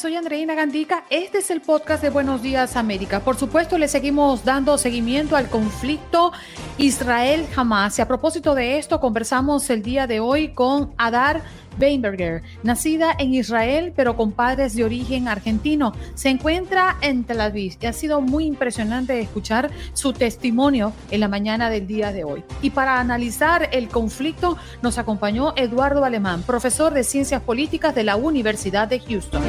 Soy Andreina Gandica. Este es el podcast de Buenos Días América. Por supuesto, le seguimos dando seguimiento al conflicto Israel-Hamas. Y a propósito de esto, conversamos el día de hoy con Adar Weinberger, nacida en Israel pero con padres de origen argentino. Se encuentra en Tel Aviv y ha sido muy impresionante escuchar su testimonio en la mañana del día de hoy. Y para analizar el conflicto nos acompañó Eduardo Alemán, profesor de Ciencias Políticas de la Universidad de Houston.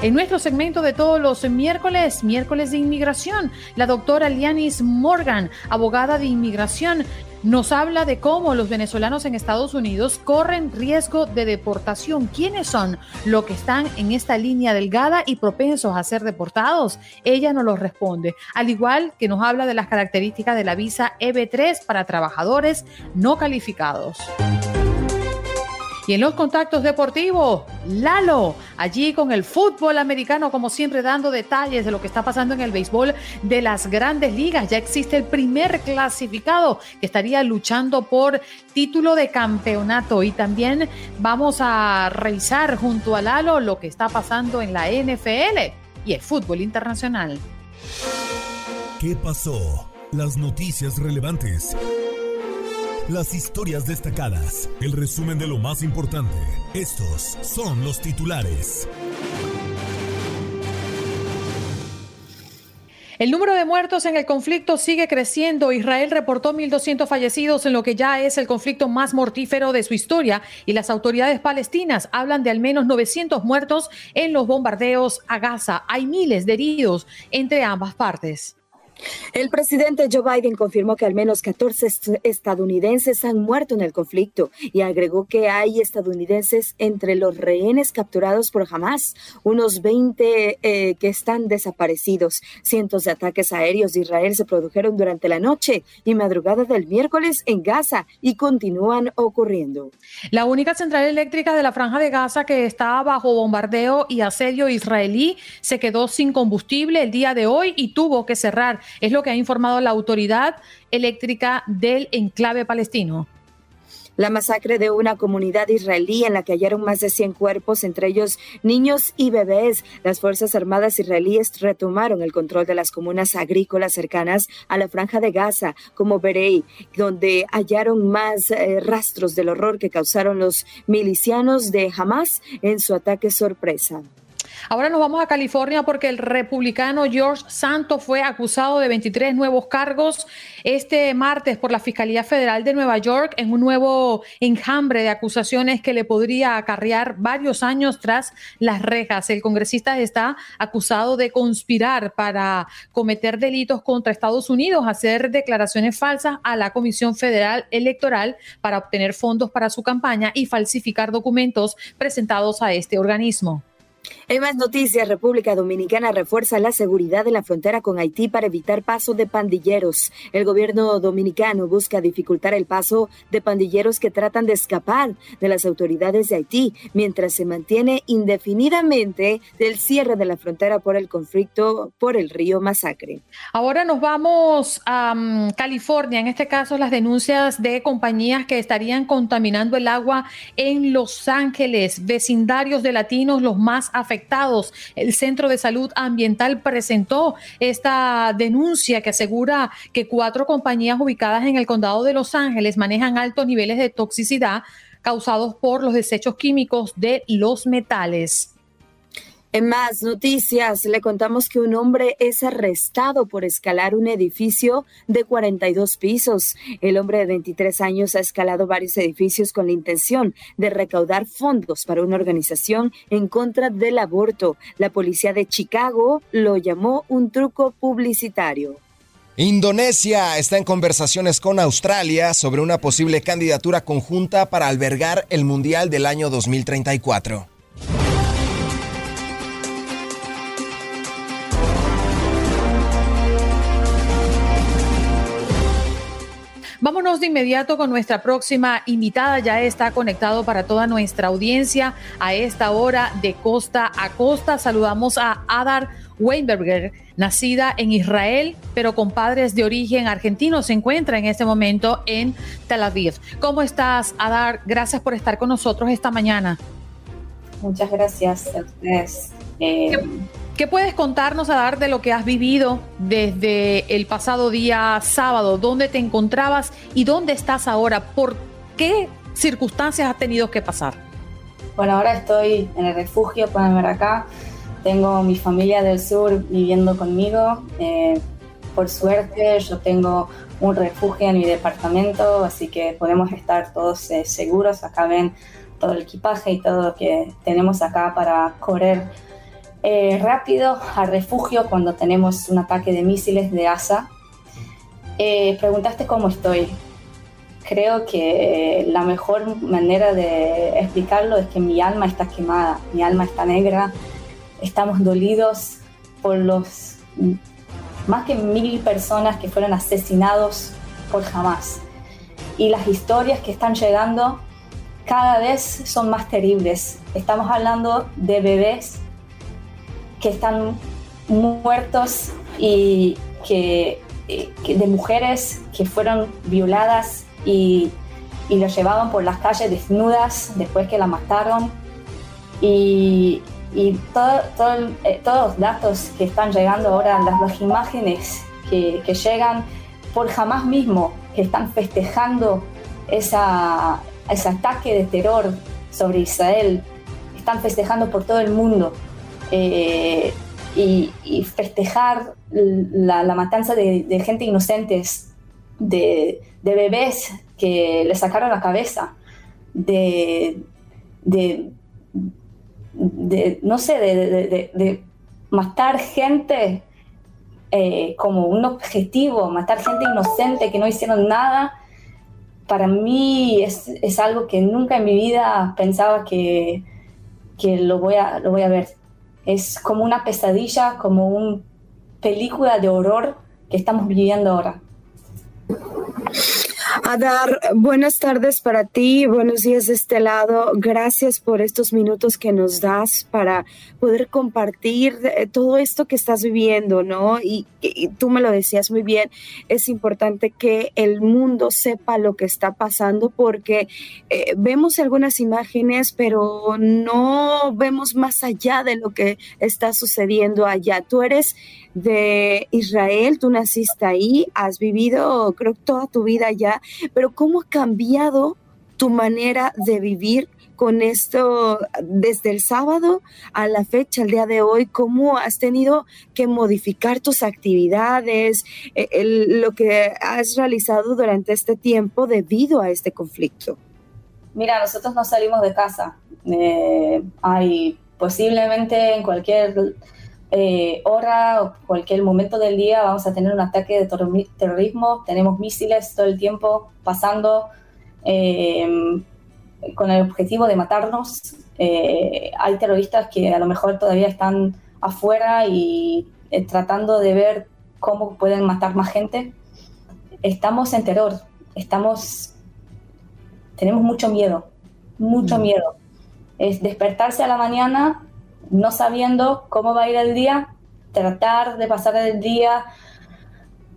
En nuestro segmento de todos los miércoles, miércoles de inmigración, la doctora Lianis Morgan, abogada de inmigración, nos habla de cómo los venezolanos en Estados Unidos corren riesgo de deportación. ¿Quiénes son los que están en esta línea delgada y propensos a ser deportados? Ella nos lo responde, al igual que nos habla de las características de la visa EB3 para trabajadores no calificados. Y en los contactos deportivos, Lalo, allí con el fútbol americano, como siempre, dando detalles de lo que está pasando en el béisbol de las grandes ligas. Ya existe el primer clasificado que estaría luchando por título de campeonato. Y también vamos a revisar junto a Lalo lo que está pasando en la NFL y el fútbol internacional. ¿Qué pasó? Las noticias relevantes. Las historias destacadas, el resumen de lo más importante. Estos son los titulares. El número de muertos en el conflicto sigue creciendo. Israel reportó 1.200 fallecidos en lo que ya es el conflicto más mortífero de su historia y las autoridades palestinas hablan de al menos 900 muertos en los bombardeos a Gaza. Hay miles de heridos entre ambas partes. El presidente Joe Biden confirmó que al menos 14 estadounidenses han muerto en el conflicto y agregó que hay estadounidenses entre los rehenes capturados por Hamas, unos 20 eh, que están desaparecidos. Cientos de ataques aéreos de Israel se produjeron durante la noche y madrugada del miércoles en Gaza y continúan ocurriendo. La única central eléctrica de la franja de Gaza que está bajo bombardeo y asedio israelí se quedó sin combustible el día de hoy y tuvo que cerrar. Es lo que ha informado la autoridad eléctrica del enclave palestino. La masacre de una comunidad israelí en la que hallaron más de 100 cuerpos, entre ellos niños y bebés. Las Fuerzas Armadas israelíes retomaron el control de las comunas agrícolas cercanas a la franja de Gaza, como Berei, donde hallaron más eh, rastros del horror que causaron los milicianos de Hamas en su ataque sorpresa. Ahora nos vamos a California porque el republicano George Santos fue acusado de 23 nuevos cargos este martes por la Fiscalía Federal de Nueva York en un nuevo enjambre de acusaciones que le podría acarrear varios años tras las rejas. El congresista está acusado de conspirar para cometer delitos contra Estados Unidos, hacer declaraciones falsas a la Comisión Federal Electoral para obtener fondos para su campaña y falsificar documentos presentados a este organismo. En más noticias, República Dominicana refuerza la seguridad en la frontera con Haití para evitar paso de pandilleros. El gobierno dominicano busca dificultar el paso de pandilleros que tratan de escapar de las autoridades de Haití, mientras se mantiene indefinidamente el cierre de la frontera por el conflicto por el río Masacre. Ahora nos vamos a um, California, en este caso las denuncias de compañías que estarían contaminando el agua en Los Ángeles, vecindarios de latinos los más afectados. El Centro de Salud Ambiental presentó esta denuncia que asegura que cuatro compañías ubicadas en el condado de Los Ángeles manejan altos niveles de toxicidad causados por los desechos químicos de los metales. En más noticias, le contamos que un hombre es arrestado por escalar un edificio de 42 pisos. El hombre de 23 años ha escalado varios edificios con la intención de recaudar fondos para una organización en contra del aborto. La policía de Chicago lo llamó un truco publicitario. Indonesia está en conversaciones con Australia sobre una posible candidatura conjunta para albergar el Mundial del año 2034. Vámonos de inmediato con nuestra próxima invitada. Ya está conectado para toda nuestra audiencia a esta hora de costa a costa. Saludamos a Adar Weinberger, nacida en Israel, pero con padres de origen argentino. Se encuentra en este momento en Tel Aviv. ¿Cómo estás, Adar? Gracias por estar con nosotros esta mañana. Muchas gracias a ustedes. Eh, ¿Qué puedes contarnos, a dar de lo que has vivido desde el pasado día sábado? ¿Dónde te encontrabas y dónde estás ahora? ¿Por qué circunstancias has tenido que pasar? Bueno, ahora estoy en el refugio, pueden ver acá. Tengo mi familia del sur viviendo conmigo. Eh, por suerte, yo tengo un refugio en mi departamento, así que podemos estar todos eh, seguros. Acá ven todo el equipaje y todo lo que tenemos acá para correr eh, rápido al refugio cuando tenemos un ataque de misiles de ASA. Eh, preguntaste cómo estoy. Creo que la mejor manera de explicarlo es que mi alma está quemada, mi alma está negra, estamos dolidos por los más que mil personas que fueron asesinados por jamás. Y las historias que están llegando cada vez son más terribles. Estamos hablando de bebés que están muertos y que, de mujeres que fueron violadas y, y lo llevaban por las calles desnudas después que la mataron. Y, y eh, todos los datos que están llegando ahora, las, las imágenes que, que, llegan por jamás mismo, que están festejando esa, ese ataque de terror sobre Israel, están festejando por todo el mundo. Eh, y, festejar la, matanza de, gente inocentes, de, bebés que le sacaron la cabeza, de, no sé, de, matar gente eh, como un objetivo, matar gente inocente que no hicieron nada, para mí es, es algo que nunca en mi vida pensaba que, que lo, voy a, lo voy a ver es como una pesadilla, como una película de horror que estamos viviendo ahora. Adar, buenas tardes para ti, buenos días de este lado. Gracias por estos minutos que nos das para poder compartir eh, todo esto que estás viviendo, ¿no? Y, tú me lo decías muy bien, es importante que el mundo sepa lo que está pasando porque eh, vemos algunas imágenes, pero no vemos más allá de lo que está sucediendo allá. Tú eres de Israel, tú naciste ahí, has vivido creo toda tu vida allá, pero ¿cómo ha cambiado tu manera de vivir con esto desde el sábado a la fecha, el día de hoy? ¿Cómo has tenido que modificar tus actividades, eh, lo que has realizado durante este tiempo debido a este conflicto? Mira, nosotros no salimos de casa. Eh, hay posiblemente en cualquier eh, hora o cualquier momento del día vamos a tener un ataque de terrorismo. Tenemos misiles todo el tiempo pasando em, con el objetivo de matarnos. Eh, hay terroristas que a lo mejor todavía están afuera y eh, tratando de ver cómo pueden matar más gente. Estamos en terror, estamos, tenemos mucho miedo, mucho mm. miedo. Es despertarse a la mañana no sabiendo cómo va a ir el día, tratar de pasar el día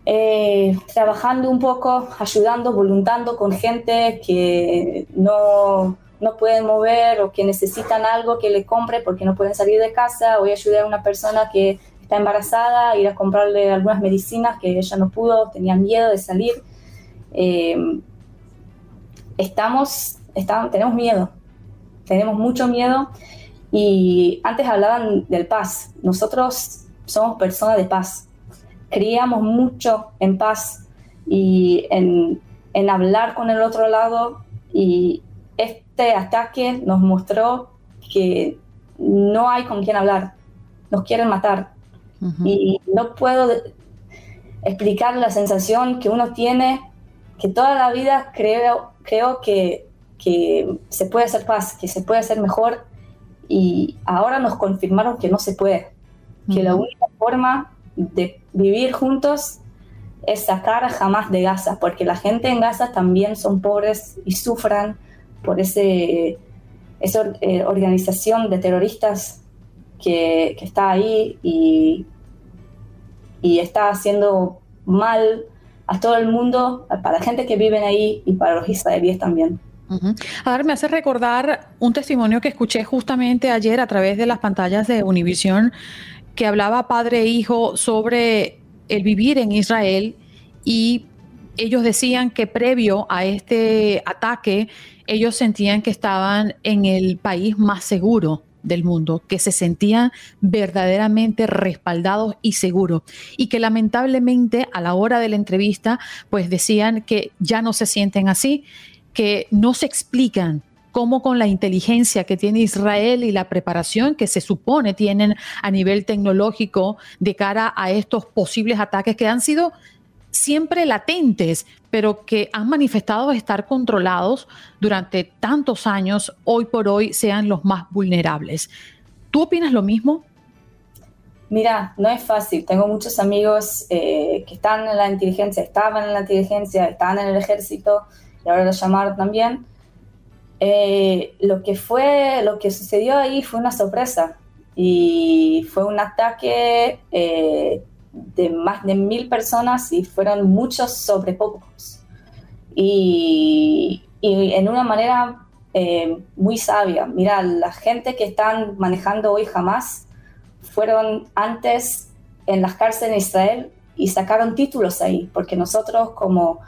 eh, trabajando un poco, ayudando, voluntando con gente que no, no pueden mover o que necesitan algo que le compre porque no pueden salir de casa. Voy a ayudar a una persona que está embarazada, ir a comprarle algunas medicinas que ella no pudo, tenía miedo de salir. Eh, estamos, tenemos miedo, tenemos mucho miedo Y antes hablaban del paz. Nosotros somos personas de paz. Creíamos mucho en paz y en, en hablar con el otro lado. Y este ataque nos mostró que no hay con quién hablar. Nos quieren matar. Y no puedo explicar la sensación que uno tiene, que toda la vida creo, creo que, que se puede hacer paz, que se puede hacer mejor y ahora nos confirmaron que no se puede, que la única forma de vivir juntos es sacar jamás de Gaza, porque la gente en Gaza también son pobres y sufran por ese, esa eh, organización de terroristas que, que, está ahí y, y está haciendo mal a todo el mundo, para la gente que vive ahí y para los israelíes también. A ver, me hace recordar un testimonio que escuché justamente ayer a través de las pantallas de Univision, que hablaba padre e hijo sobre el vivir en Israel y ellos decían que previo a este ataque, ellos sentían que estaban en el país más seguro del mundo, que se sentían verdaderamente respaldados y seguros y que lamentablemente a la hora de la entrevista pues decían que ya no se sienten así que no se explican cómo con la inteligencia que tiene Israel y la preparación que se supone tienen a nivel tecnológico de cara a estos posibles ataques que han sido siempre latentes, pero que han manifestado estar controlados durante tantos años, hoy por hoy sean los más vulnerables. ¿Tú opinas lo mismo? Mira, no es fácil. Tengo muchos amigos eh, que están en la inteligencia, estaban en la inteligencia, están en el ejército, y ahora lo llamaron también. Eh, lo que fue, lo que sucedió ahí fue una sorpresa y fue un ataque eh, de más de mil personas y fueron muchos sobre pocos. Y, y en una manera eh, muy sabia. Mira, la gente que están manejando hoy jamás fueron antes en las cárceles en Israel y sacaron títulos ahí, porque nosotros como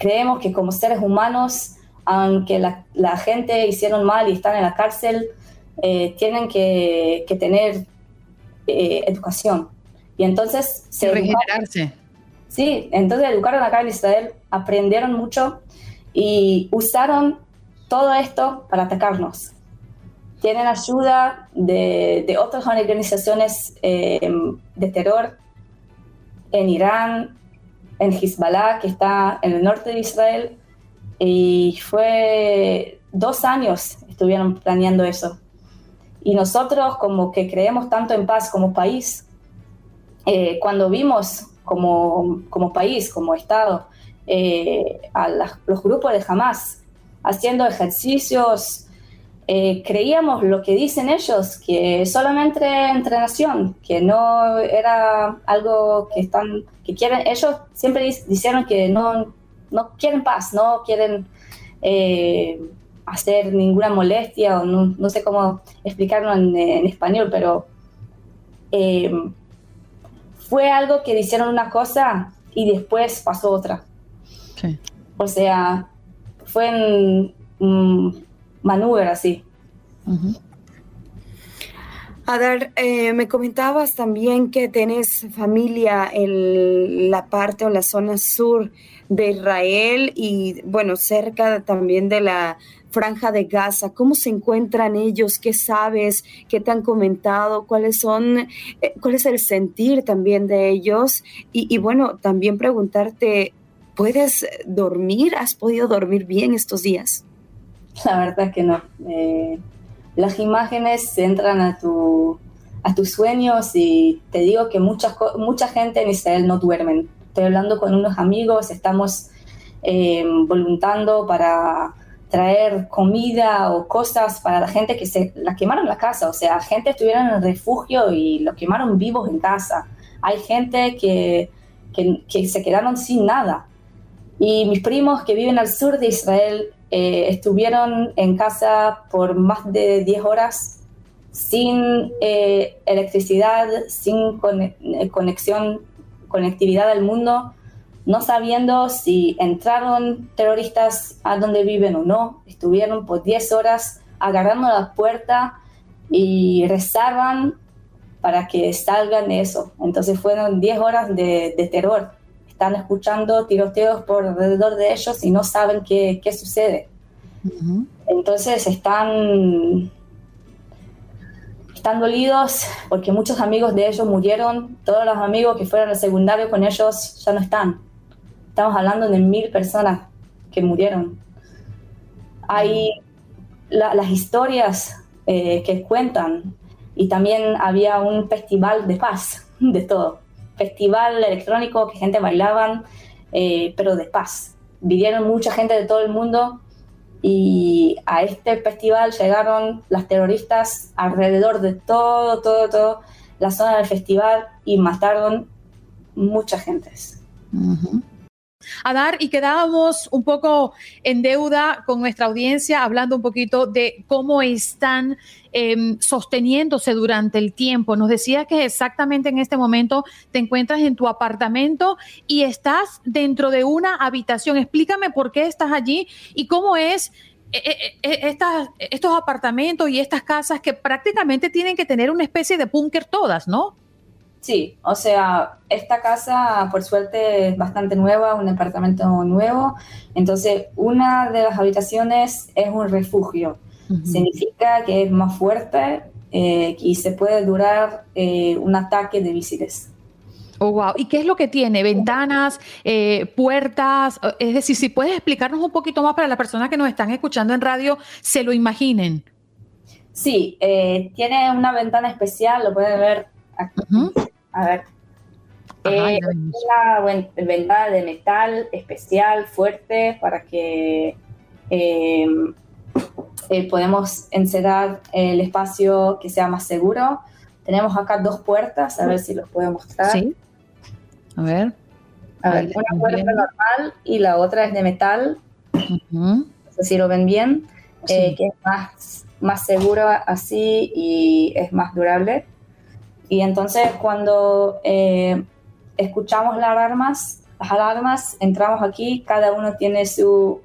creemos que como seres humanos, aunque la, gente hicieron mal y están en la cárcel, eh, tienen que, tener eh, educación. Y entonces se... regenerarse. Sí, entonces educaron acá en Israel, aprendieron mucho y usaron todo esto para atacarnos. Tienen ayuda de, otras organizaciones eh, de terror en Irán, en Hezbollah, que está en el norte de Israel, y fue dos años estuvieron planeando eso. Y nosotros como que creemos tanto en paz como país, eh, cuando vimos como, como, país, como Estado, eh, a los grupos de Hamas haciendo ejercicios eh, creíamos lo que dicen ellos, que solamente entrenación, que no era algo que están, que quieren, ellos siempre dijeron que no, no quieren paz, no quieren eh, hacer ninguna molestia, o no, sé cómo explicarlo en, español, pero eh, fue algo que dijeron una cosa y después pasó otra. O sea, fue en, Manúver así. Adar, eh, me comentabas también que tenés familia en la parte o la zona sur de Israel y, bueno, cerca también de la franja de Gaza. ¿Cómo se encuentran ellos? ¿Qué sabes? ¿Qué te han comentado? ¿Cuáles son, eh, cuál es el sentir también de ellos? Y, bueno, también preguntarte, ¿puedes dormir? ¿Has podido dormir bien estos días? La verdad que no. Eh, las imágenes entran a, tu, a tus sueños y te digo que mucha, mucha gente en Israel no duermen. Estoy hablando con unos amigos, estamos eh, voluntando para traer comida o cosas para la gente que se la quemaron la casa, o sea, gente estuvieron en el refugio y lo quemaron vivos en casa. Hay gente que, que, que se quedaron sin nada. Y mis primos que viven al sur de Israel eh, estuvieron en casa por más de 10 horas sin eh, electricidad, sin eh, conexión, conectividad al mundo, no sabiendo si entraron terroristas a donde viven o no. Estuvieron por 10 horas agarrando la puerta y rezaban para que salgan de eso. Entonces fueron 10 horas de, terror. Están escuchando tiroteos por alrededor de ellos y no saben qué, qué sucede. Entonces están, están dolidos porque muchos amigos de ellos murieron. Todos los amigos que fueron al secundario con ellos ya no están. Estamos hablando de mil personas que murieron. Hay las historias eh, que cuentan y también había un festival de paz, de todo. Festival electrónico que gente bailaban, eh, pero de paz. Vinieron mucha gente de todo el mundo y a este festival llegaron las terroristas alrededor de todo, todo, todo la zona del festival y mataron mucha gente. Adar, y quedábamos un poco en deuda con nuestra audiencia hablando un poquito de cómo están em, sosteniéndose durante el tiempo. Nos decías que exactamente en este momento te encuentras en tu apartamento y estás dentro de una habitación. Explícame por qué estás allí y cómo es eh, eh, eh, estos apartamentos y estas casas que prácticamente tienen que tener una especie de búnker todas, ¿no? Sí, o sea, esta casa por suerte es bastante nueva, un departamento nuevo, entonces una de las habitaciones es un refugio. Significa que es más fuerte eh, y se puede durar eh, un ataque de misiles. Oh, wow. ¿Y qué es lo que tiene? ¿Ventanas, eh, puertas? Es decir, si puedes explicarnos un poquito más para las personas que nos están escuchando en radio, se lo imaginen. Sí, tiene una ventana especial, lo pueden ver aquí. A ver. Eh, una ventana de metal especial, fuerte, para que em, eh, podemos encerrar el espacio que sea más seguro. Tenemos acá dos puertas, a ver si los puedo mostrar. Sí. A ver. A ver, una puerta normal y la otra es de metal. No sé si lo ven bien. Eh, que es más, más seguro así y es más durable. Y entonces cuando eh, escuchamos las alarmas, las alarmas, entramos aquí, cada uno tiene su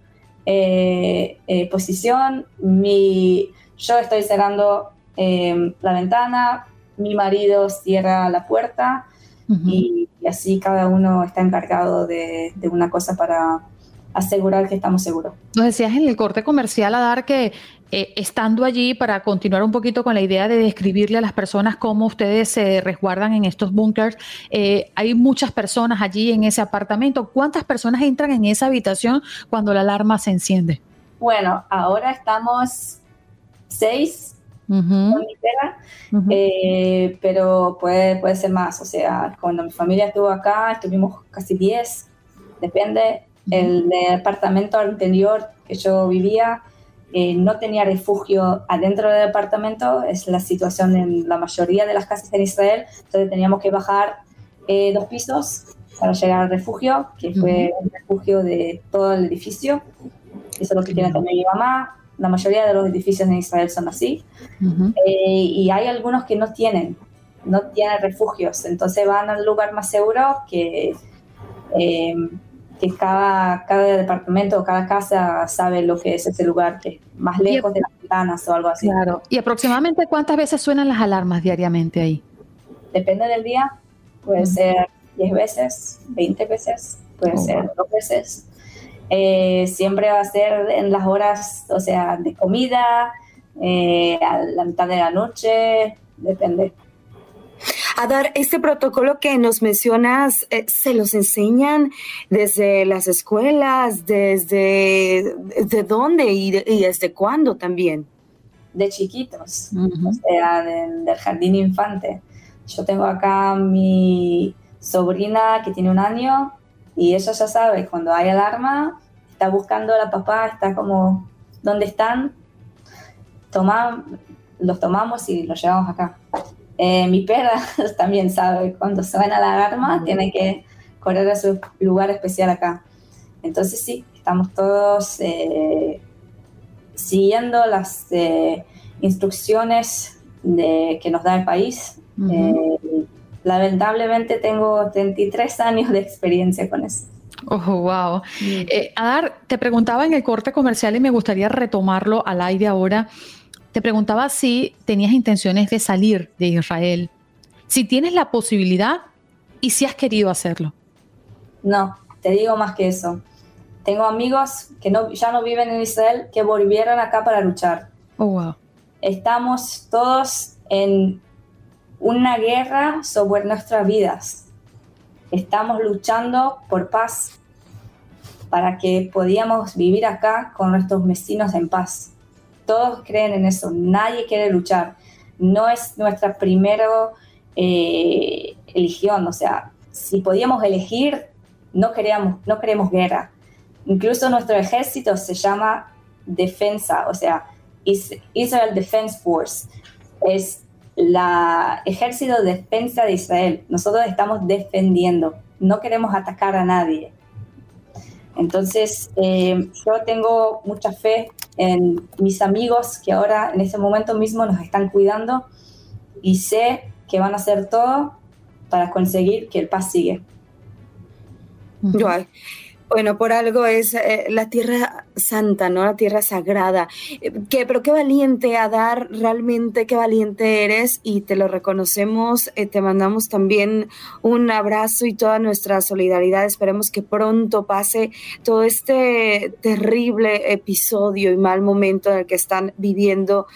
eh, eh, posición. Mi, yo estoy cerrando la ventana, mi marido cierra la puerta y, así cada uno está encargado de, de una cosa para asegurar que estamos seguros. Nos decías en el corte comercial a dar que eh, estando allí para continuar un poquito con la idea de describirle a las personas cómo ustedes se resguardan en estos búnkers, eh, hay muchas personas allí en ese apartamento. ¿Cuántas personas entran en esa habitación cuando la alarma se enciende? Bueno, ahora estamos seis con mi perra, eh, pero puede, puede ser más. O sea, cuando mi familia estuvo acá, estuvimos casi diez, depende. El departamento anterior que yo vivía, eh, no tenía refugio adentro del departamento, es la situación en la mayoría de las casas en Israel, entonces teníamos que bajar eh, dos pisos para llegar al refugio, que fue un refugio de todo el edificio. Eso es lo que tiene también mi mamá. La mayoría de los edificios en Israel son así. Eh, y hay algunos que no tienen, no tienen refugios, entonces van al lugar más seguro que que cada, cada departamento o cada casa sabe lo que es ese lugar, que es más lejos de las ventanas o algo así. Claro. ¿Y aproximadamente cuántas veces suenan las alarmas diariamente ahí? Depende del día. Puede ser 10 veces, 20 veces, puede oh, ser dos veces. Eh, siempre va a ser en las horas, o sea, de comida, eh, a la mitad de la noche, depende. Adar, este protocolo que nos mencionas, eh, ¿se los enseñan desde las escuelas? ¿Desde de dónde y, desde cuándo también? De chiquitos, o sea, del jardín infante. Yo tengo acá mi sobrina que tiene un año y ella ya sabe, cuando hay alarma, está buscando a la papá, está como, ¿dónde están? Toma, los tomamos y los llevamos acá. Eh, mi perra también sabe, cuando suena la alarma, tiene que correr a su lugar especial acá. Entonces sí, estamos todos eh, siguiendo las eh, instrucciones de, que nos da el país. lamentablemente tengo 33 años de experiencia con eso. Oh, wow. Adar, te preguntaba en el corte comercial y me gustaría retomarlo al aire ahora. Te preguntaba si tenías intenciones de salir de Israel, si tienes la posibilidad y si has querido hacerlo. No, te digo más que eso. Tengo amigos que no, ya no viven en Israel que volvieron acá para luchar. Oh, wow. Estamos todos en una guerra sobre nuestras vidas. Estamos luchando por paz para que podíamos vivir acá con nuestros vecinos en paz. Todos creen en eso, nadie quiere luchar. No es nuestra primera eh, o sea, si podíamos elegir, no queríamos, no queremos guerra. Incluso nuestro ejército se llama defensa, o sea, Israel Defense Force. Es la ejército de defensa de Israel. Nosotros estamos defendiendo, no queremos atacar a nadie. Entonces, eh, yo tengo mucha fe en mis amigos que ahora en este momento mismo nos están cuidando y sé que van a hacer todo para conseguir que el paz siga. Bueno, por algo es eh, la tierra santa, ¿no? La tierra sagrada. Eh, que, pero qué valiente, Adar, realmente qué valiente eres y te lo reconocemos. Eh, te mandamos también un abrazo y toda nuestra solidaridad. Esperemos que pronto pase todo este terrible episodio y mal momento en el que están viviendo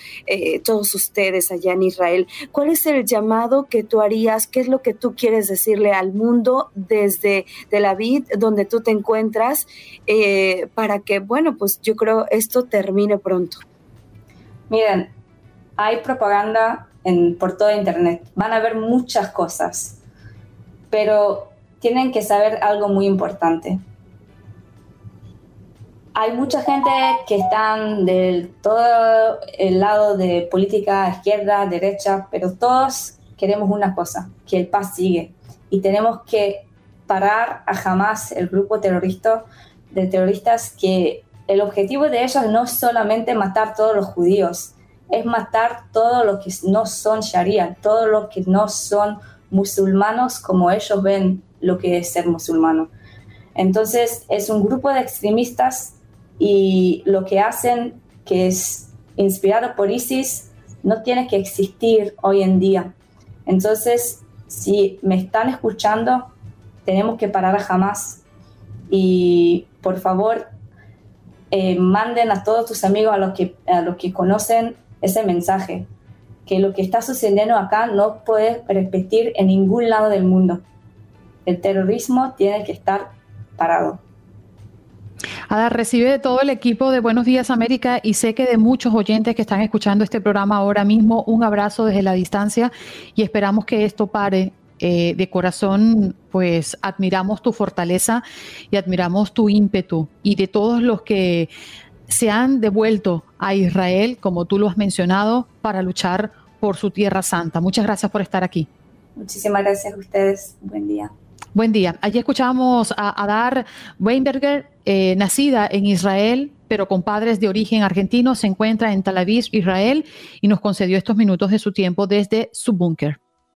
todos ustedes allá en Israel. ¿Cuál es el llamado que tú harías? ¿Qué es lo que tú quieres decirle al mundo desde de la vid donde tú te encuentras para que, bueno, pues yo creo esto termine pronto. Miren, hay propaganda en, por todo Internet, van a ver muchas cosas, pero tienen que saber algo muy importante. Hay mucha gente que están del todo el lado de política izquierda, derecha, pero todos queremos una cosa, que el paz sigue. Y tenemos que parar a jamás el grupo terrorista de terroristas que el objetivo de ellos no es solamente matar todos los judíos, es matar todos los que no son sharia, todos los que no son musulmanos como ellos ven lo que es ser musulmano. Entonces es un grupo de extremistas y lo que hacen, que es inspirado por ISIS, no tiene que existir hoy en día. Entonces, si me están escuchando, tenemos que parar a jamás. Y por favor, eh, manden a todos tus amigos, a los, que, a los que conocen ese mensaje, que lo que está sucediendo acá no puede repetir en ningún lado del mundo. El terrorismo tiene que estar parado. Ada, recibe de todo el equipo de Buenos Días América y sé que de muchos oyentes que están escuchando este programa ahora mismo, un abrazo desde la distancia y esperamos que esto pare eh, de corazón, pues admiramos tu fortaleza y admiramos tu ímpetu y de todos los que se han devuelto a Israel, como tú lo has mencionado, para luchar por su tierra santa. Muchas gracias por estar aquí. Muchísimas gracias a ustedes. Buen día. Buen día. Allí escuchamos a Adar Weinberger, eh, nacida en Israel, pero con padres de origen argentino, se encuentra en Tel Aviv, Israel, y nos concedió estos minutos de su tiempo desde su búnker.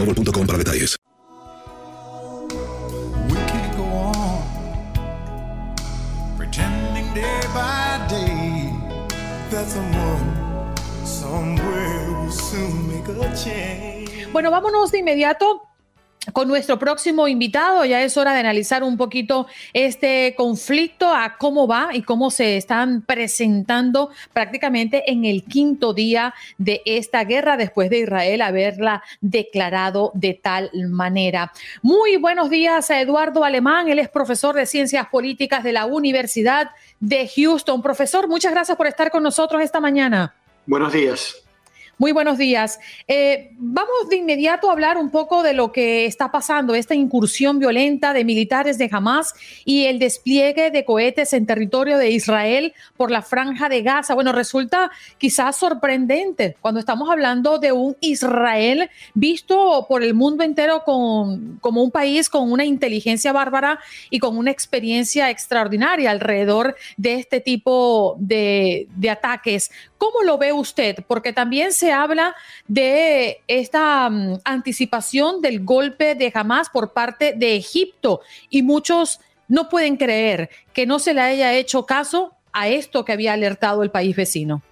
mobile.com para detalles. Bueno, vámonos de inmediato con nuestro próximo invitado. Ya es hora de analizar un poquito este conflicto, a cómo va y cómo se están presentando prácticamente en el quinto día de esta guerra después de Israel haberla declarado de tal manera. Muy buenos días a Eduardo Alemán. Él es profesor de Ciencias Políticas de la Universidad de Houston. Profesor, muchas gracias por estar con nosotros esta mañana. Buenos días. Muy buenos días. Eh, vamos de inmediato a hablar un poco de lo que está pasando, esta incursión violenta de militares de Hamas y el despliegue de cohetes en territorio de Israel por la franja de Gaza. Bueno, resulta quizás sorprendente cuando estamos hablando de un Israel visto por el mundo entero con, como un país con una inteligencia bárbara y con una experiencia extraordinaria alrededor de este tipo de, de ataques. ¿Cómo lo ve usted? Porque también se habla de esta mm, anticipación del golpe de Hamas por parte de Egipto y muchos no pueden creer que no se le haya hecho caso a esto que había alertado el país vecino.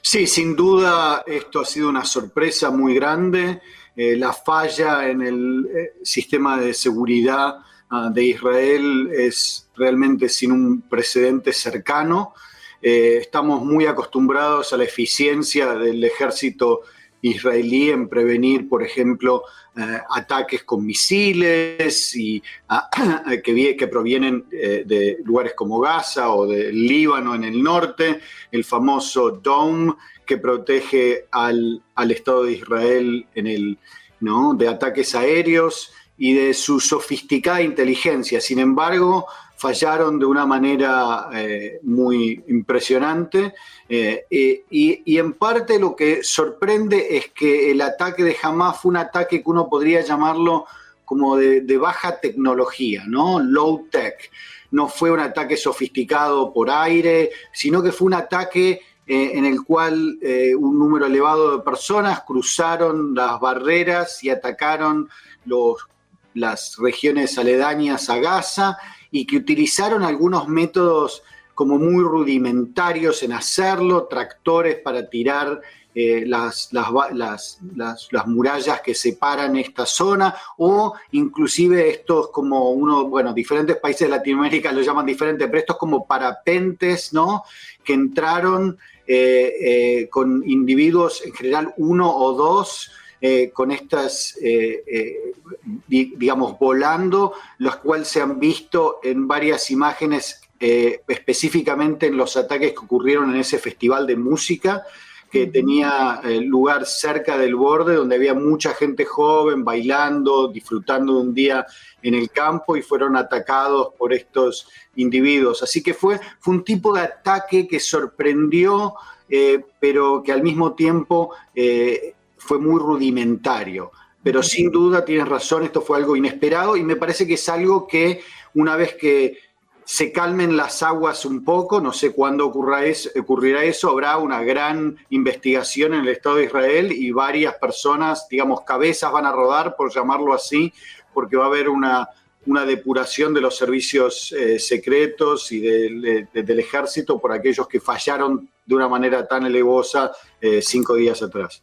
Sí, sin duda esto ha sido una sorpresa muy grande. Eh, la falla en el eh, sistema de seguridad ah, de Israel es realmente sin un precedente cercano. Eh, estamos muy acostumbrados a la eficiencia del ejército israelí en prevenir, por ejemplo, eh, ataques con misiles y, ah, que, que, provienen eh, de lugares como Gaza o del Líbano en el norte, el famoso Dome que protege al, al Estado de Israel en el, ¿no? de ataques aéreos y de su sofisticada inteligencia. Sin embargo, fallaron de una manera eh, muy impresionante eh, y, en parte lo que sorprende es que el ataque de Hamas fue un ataque que uno podría llamarlo como de, baja tecnología, ¿no? Low tech. No fue un ataque sofisticado por aire, sino que fue un ataque eh, en el cual un número elevado de personas cruzaron las barreras y atacaron las regiones aledañas a Gaza y que utilizaron algunos métodos como muy rudimentarios en hacerlo, tractores para tirar eh, las, las, las, murallas que separan esta zona o inclusive estos como uno, bueno, diferentes países de Latinoamérica lo llaman diferente, pero estos como parapentes, ¿no? Que entraron eh, eh, con individuos, en general uno o dos, eh, con estas, eh, eh, digamos, volando, las cuales se han visto en varias imágenes, específicamente en los ataques que ocurrieron en ese festival de música que tenía lugar cerca del borde, donde había mucha gente joven bailando, disfrutando de un día en el campo y fueron atacados por estos individuos. Así que fue, fue un tipo de ataque que sorprendió, pero que al mismo tiempo fue muy rudimentario. Pero sin duda tienes razón, esto fue algo inesperado y me parece que es algo que una vez que se calmen las aguas un poco, no sé cuándo ocurra eso, ocurrirá eso, habrá una gran investigación en el Estado de Israel y varias personas, digamos, cabezas van a rodar, por llamarlo así, porque va a haber una, una depuración de los servicios eh, secretos y del ejército por aquellos que fallaron de una manera tan elevosa eh, cinco días atrás.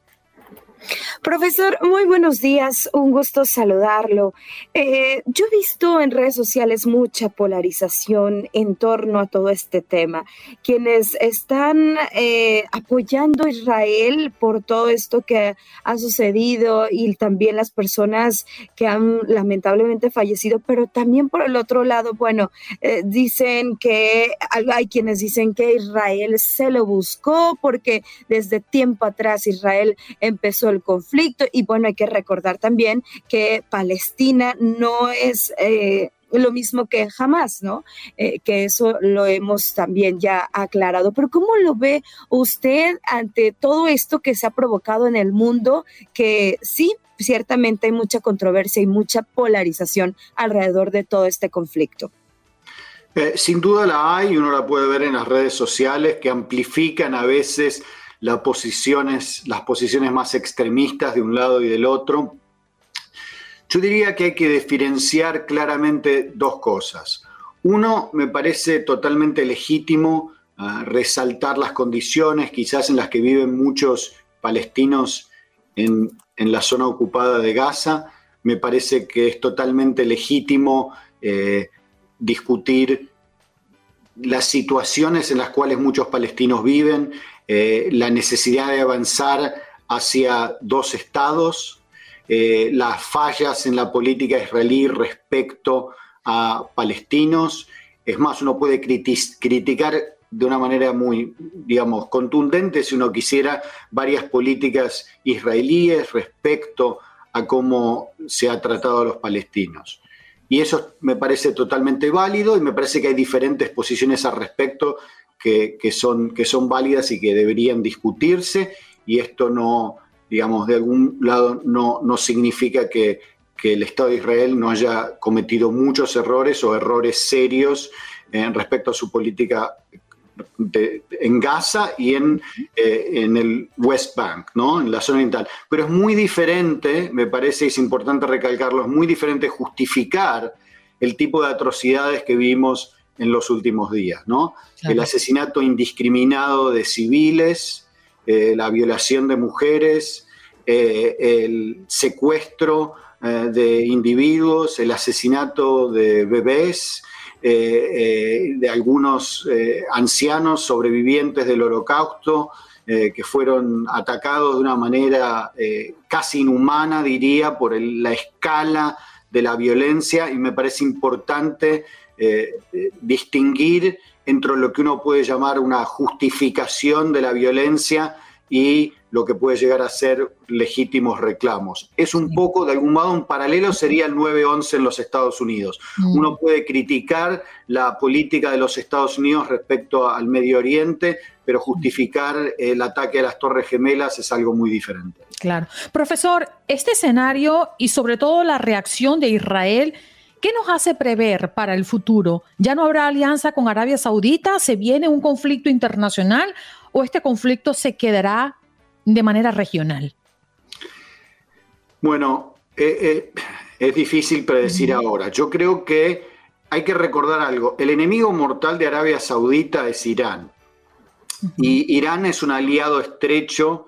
Profesor, muy buenos días, un gusto saludarlo. Eh, yo he visto en redes sociales mucha polarización en torno a todo este tema. Quienes están eh, apoyando a Israel por todo esto que ha sucedido y también las personas que han lamentablemente fallecido, pero también por el otro lado, bueno, eh, dicen que hay quienes dicen que Israel se lo buscó porque desde tiempo atrás Israel empezó el conflicto y bueno, hay que recordar también que Palestina no es... Eh, lo mismo que jamás, ¿no? Eh, que eso lo hemos también ya aclarado. Pero ¿cómo lo ve usted ante todo esto que se ha provocado en el mundo? Que sí, ciertamente hay mucha controversia y mucha polarización alrededor de todo este conflicto. Eh, sin duda la hay, uno la puede ver en las redes sociales que amplifican a veces las posiciones, las posiciones más extremistas de un lado y del otro. Yo diría que hay que diferenciar claramente dos cosas. Uno, me parece totalmente legítimo ah, resaltar las condiciones quizás en las que viven muchos palestinos en, la zona ocupada de Gaza. Me parece que es totalmente legítimo eh, discutir las situaciones en las cuales muchos palestinos viven, eh, la necesidad de avanzar hacia dos estados, eh, las fallas en la política israelí respecto a palestinos. Es más, uno puede criticar de una manera muy, digamos, contundente, si uno quisiera, varias políticas israelíes respecto a cómo se ha tratado a los palestinos. Y eso me parece totalmente válido y me parece que hay diferentes posiciones al respecto que, son, que son válidas y que deberían discutirse. Y esto no, digamos, de algún lado no, no significa que, que el Estado de Israel no haya cometido muchos errores o errores serios en respecto a su política en Gaza y en, eh, en, el West Bank, ¿no? en la zona oriental. Pero es muy diferente, me parece, es importante recalcarlo, es muy diferente justificar el tipo de atrocidades que vimos en los últimos días. ¿no? El asesinato indiscriminado de civiles, eh, la violación de mujeres, eh, el secuestro de individuos, el asesinato de bebés, eh, eh, de algunos eh, ancianos sobrevivientes del holocausto que fueron atacados de una manera casi inhumana, diría, por la escala de la violencia y me parece importante distinguir entre lo que uno puede llamar una justificación de la violencia y lo que puede llegar a ser legítimos reclamos. Es un poco, de algún modo, un paralelo sería el 9-11 en los Estados Unidos. Mm. Uno puede criticar la política de los Estados Unidos respecto al Medio Oriente, pero justificar el ataque a las Torres Gemelas es algo muy diferente. Claro. Profesor, este escenario y sobre todo la reacción de Israel, ¿qué nos hace prever para el futuro? ¿Ya no habrá alianza con Arabia Saudita? ¿Se viene un conflicto internacional? ¿O este conflicto se quedará de manera regional? Bueno, eh, eh, es difícil predecir ahora. Yo creo que hay que recordar algo. El enemigo mortal de Arabia Saudita es Irán. Y Irán es un aliado estrecho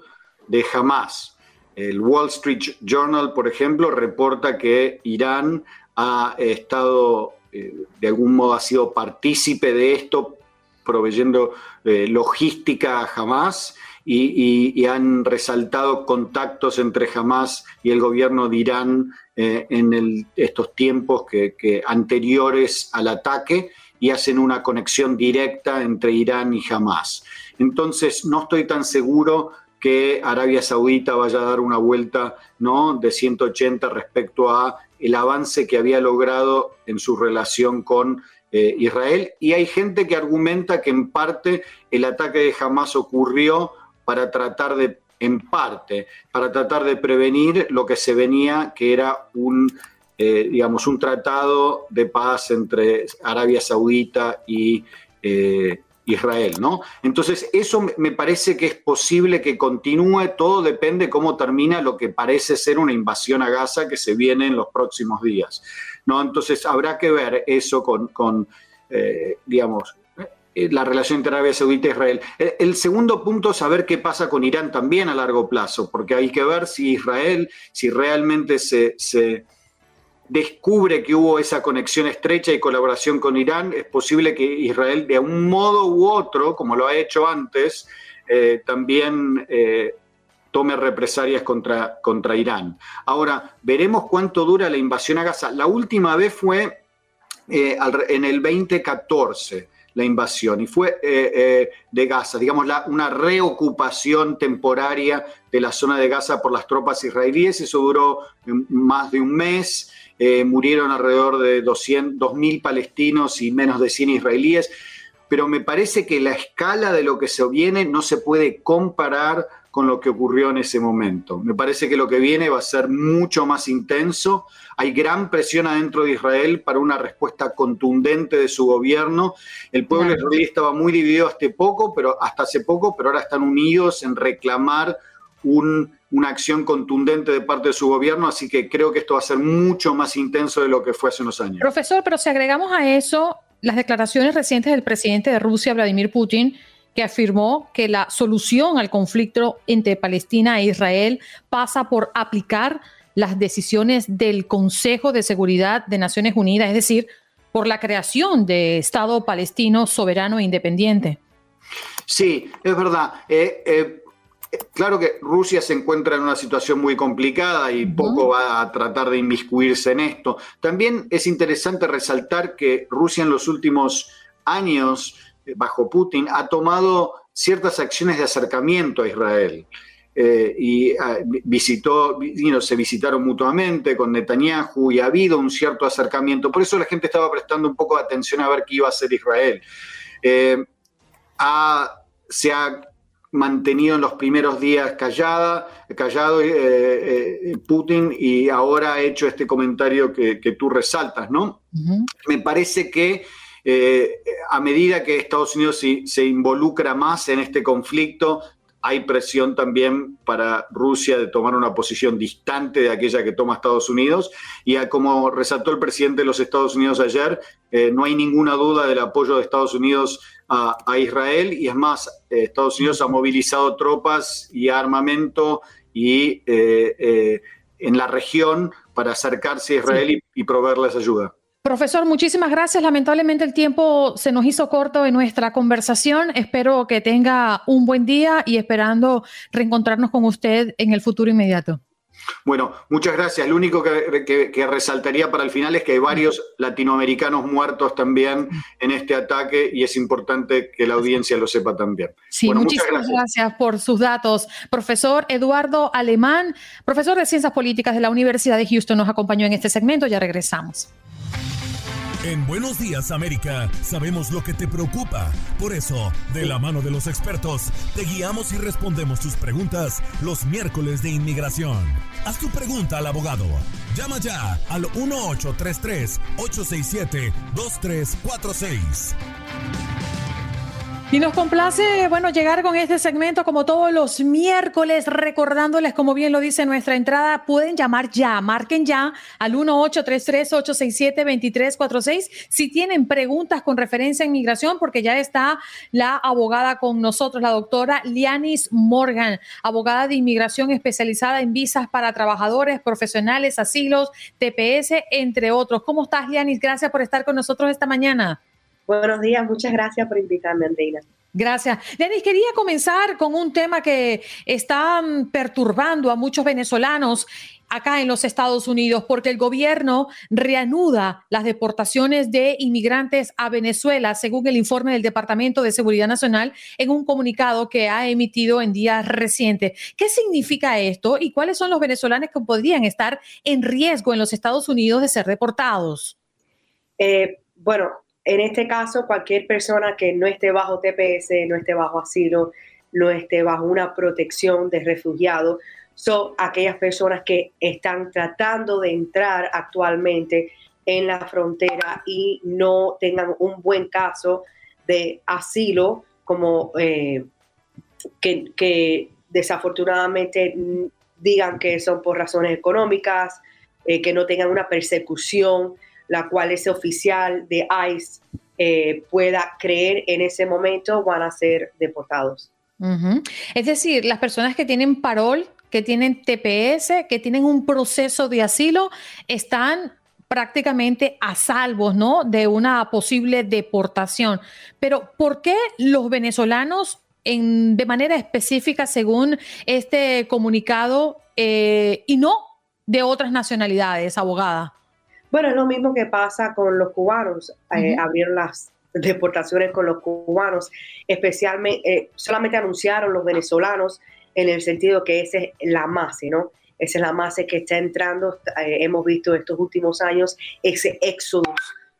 de Hamas. El Wall Street Journal, por ejemplo, reporta que Irán ha estado, eh, de algún modo, ha sido partícipe de esto, proveyendo logística a Hamas y, han resaltado contactos entre Hamas y el gobierno de Irán eh, en estos tiempos que, anteriores al ataque y hacen una conexión directa entre Irán y Hamas. Entonces, no estoy tan seguro que Arabia Saudita vaya a dar una vuelta ¿no? de 180 respecto a el avance que había logrado en su relación con eh, Israel. Y hay gente que argumenta que en parte el ataque de Hamas ocurrió para tratar de, en parte, para tratar de prevenir lo que se venía, que era un, eh, digamos, un tratado de paz entre Arabia Saudita y eh, Israel, ¿no? Entonces, eso me parece que es posible que continúe, todo depende cómo termina lo que parece ser una invasión a Gaza que se viene en los próximos días, ¿no? Entonces, habrá que ver eso con, eh, digamos, eh, la relación entre Arabia Saudita e Israel. El, segundo punto es saber qué pasa con Irán también a largo plazo, porque hay que ver si Israel, si realmente se, descubre que hubo esa conexión estrecha y colaboración con Irán, es posible que Israel de un modo u otro, como lo ha hecho antes, eh, también eh, tome represalias contra, contra Irán. Ahora, veremos cuánto dura la invasión a Gaza. La última vez fue en el 2014 la invasión y fue eh, eh, de Gaza, digamos, la, una reocupación temporaria de la zona de Gaza por las tropas israelíes. Eso duró más de un mes, eh, murieron alrededor de 2.000 palestinos y menos de 100 israelíes, pero me parece que la escala de lo que se viene no se puede comparar con lo que ocurrió en ese momento. Me parece que lo que viene va a ser mucho más intenso. Hay gran presión adentro de Israel para una respuesta contundente de su gobierno. El pueblo israelí estaba muy dividido hasta poco, pero hasta hace poco, pero ahora están unidos en reclamar una acción contundente de parte de su gobierno, así que creo que esto va a ser mucho más intenso de lo que fue hace unos años. Profesor, pero si agregamos a eso las declaraciones recientes del presidente de Rusia, Vladimir Putin, que afirmó que la solución al conflicto entre Palestina e Israel pasa por aplicar las decisiones del Consejo de Seguridad de Naciones Unidas, es decir, por la creación de Estado palestino soberano e independiente. Sí, es verdad. Eh, eh, claro que Rusia se encuentra en una situación muy complicada y poco va a tratar de inmiscuirse en esto. También es interesante resaltar que Rusia en los últimos años bajo Putin, ha tomado ciertas acciones de acercamiento a Israel. Eh, y ah, visitó, se visitaron mutuamente con Netanyahu y ha habido un cierto acercamiento. Por eso la gente estaba prestando un poco de atención a ver qué iba a hacer Israel. Eh, se ha mantenido en los primeros días callada, callado eh, Putin y ahora ha hecho este comentario que, tú resaltas, ¿no? Me parece que a medida que Estados Unidos se, involucra más en este conflicto, hay presión también para Rusia de tomar una posición distante de aquella que toma Estados Unidos. Y como resaltó el presidente de los Estados Unidos ayer, eh, no hay ninguna duda del apoyo de Estados Unidos a, Israel. Y es más, eh, Estados Unidos ha movilizado tropas y armamento y, eh, en la región para acercarse a Israel y, y proveerles ayuda. Profesor, muchísimas gracias. Lamentablemente el tiempo se nos hizo corto en nuestra conversación. Espero que tenga un buen día y esperando reencontrarnos con usted en el futuro inmediato. Bueno, muchas gracias. Lo único que, resaltaría para el final es que hay varios latinoamericanos muertos también en este ataque y es importante que la audiencia lo sepa también. Sí, muchísimas gracias. por sus datos. Profesor Eduardo Alemán, profesor de Ciencias Políticas de la Universidad de Houston, nos acompañó en este segmento. Ya regresamos. En Buenos Días América sabemos lo que te preocupa. Por eso, de la mano de los expertos, te guiamos y respondemos tus preguntas los miércoles de inmigración. Haz tu pregunta al abogado. Llama ya al 1833-867-2346. Y nos complace, bueno, llegar con este segmento como todos los miércoles, recordándoles, como bien lo dice nuestra entrada, pueden llamar ya, marquen ya al 1833-867-2346 si tienen preguntas con referencia a inmigración, porque ya está la abogada con nosotros, la doctora Lianis Morgan, abogada de inmigración especializada en visas para trabajadores, profesionales, asilos, TPS, entre otros. ¿Cómo estás, Lianis? Gracias por estar con nosotros esta mañana. Buenos días, muchas gracias por invitarme, Andreina. Gracias. Denis, quería comenzar con un tema que está perturbando a muchos venezolanos acá en los Estados Unidos, porque el gobierno reanuda las deportaciones de inmigrantes a Venezuela, según el informe del Departamento de Seguridad Nacional en un comunicado que ha emitido en días recientes. ¿Qué significa esto y cuáles son los venezolanos que podrían estar en riesgo en los Estados Unidos de ser deportados? Eh, bueno, en este caso, cualquier persona que no esté bajo TPS, no esté bajo asilo, no esté bajo una protección de refugiado, son aquellas personas que están tratando de entrar actualmente en la frontera y no tengan un buen caso de asilo, como eh, que, desafortunadamente digan que son por razones económicas, eh, que no tengan una persecución la cual ese oficial de ICE eh, pueda creer en ese momento van a ser deportados. Es decir, las personas que tienen parol, que tienen TPS, que tienen un proceso de asilo, están prácticamente a salvo, ¿no? De una posible deportación. Pero ¿por qué los venezolanos en, de manera específica, según este comunicado, eh, y no de otras nacionalidades, abogada? Bueno, es lo mismo que pasa con los cubanos. Eh, abrieron las deportaciones con los cubanos, especialmente, eh, solamente anunciaron los venezolanos en el sentido que esa es la masa, ¿no? Esa es la masa que está entrando. Eh, hemos visto estos últimos años ese éxodo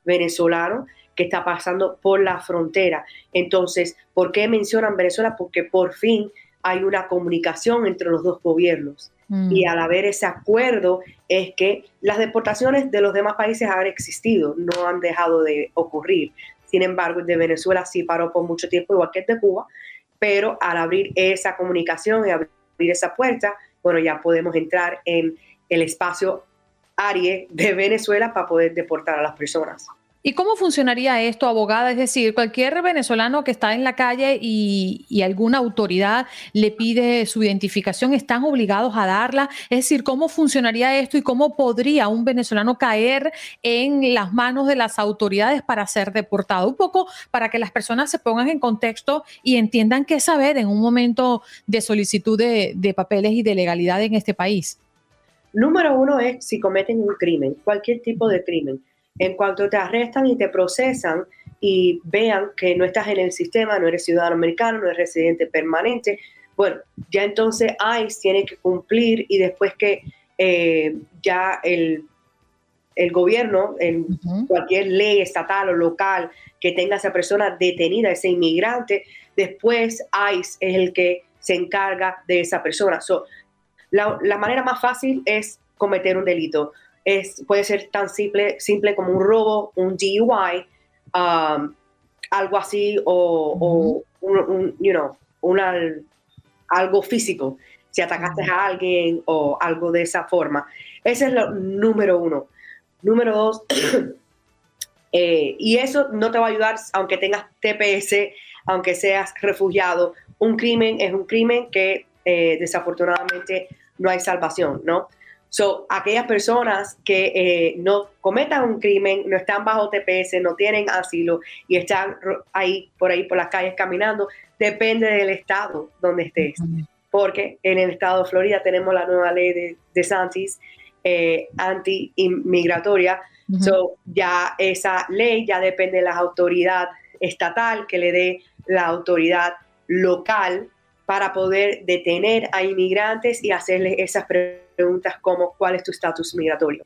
venezolano que está pasando por la frontera. Entonces, ¿por qué mencionan Venezuela? Porque por fin hay una comunicación entre los dos gobiernos. Y mm. al haber ese acuerdo es que las deportaciones de los demás países han existido, no han dejado de ocurrir. Sin embargo, de Venezuela sí paró por mucho tiempo, igual que el de Cuba, pero al abrir esa comunicación y abrir esa puerta, bueno, ya podemos entrar en el espacio área de Venezuela para poder deportar a las personas. ¿Y cómo funcionaría esto, abogada? Es decir, cualquier venezolano que está en la calle y, alguna autoridad le pide su identificación, ¿están obligados a darla? Es decir, ¿cómo funcionaría esto y cómo podría un venezolano caer en las manos de las autoridades para ser deportado? Un poco para que las personas se pongan en contexto y entiendan qué saber en un momento de solicitud de, papeles y de legalidad en este país. Número uno es si cometen un crimen, cualquier tipo de crimen en cuanto te arrestan y te procesan, y vean que no estás en el sistema, no eres ciudadano americano, no eres residente permanente, bueno, ya entonces ICE tiene que cumplir y después que eh, ya el, el gobierno, en cualquier ley estatal o local que tenga a esa persona detenida, ese inmigrante, después ICE es el que se encarga de esa persona. la, la, manera más fácil es cometer un delito. Es, puede ser tan simple, simple como un robo, un DUI, um, algo así, o, un, you know, una, algo físico, si atacaste a alguien o algo de esa forma. Ese es lo número uno. Número dos, eh, y eso no te va a ayudar aunque tengas TPS, aunque seas refugiado. Un crimen es un crimen que eh, desafortunadamente no hay salvación, ¿no? So, aquellas personas que eh, no cometan un crimen, no están bajo TPS, no tienen asilo y están ahí por ahí por las calles caminando, depende del estado donde estés. Porque en el estado de Florida tenemos la nueva ley de, de Santis eh, anti-inmigratoria. so, ya esa ley ya depende de la autoridad estatal que le dé la autoridad local para poder detener a inmigrantes y hacerles esas preguntas como cuál es tu estatus migratorio.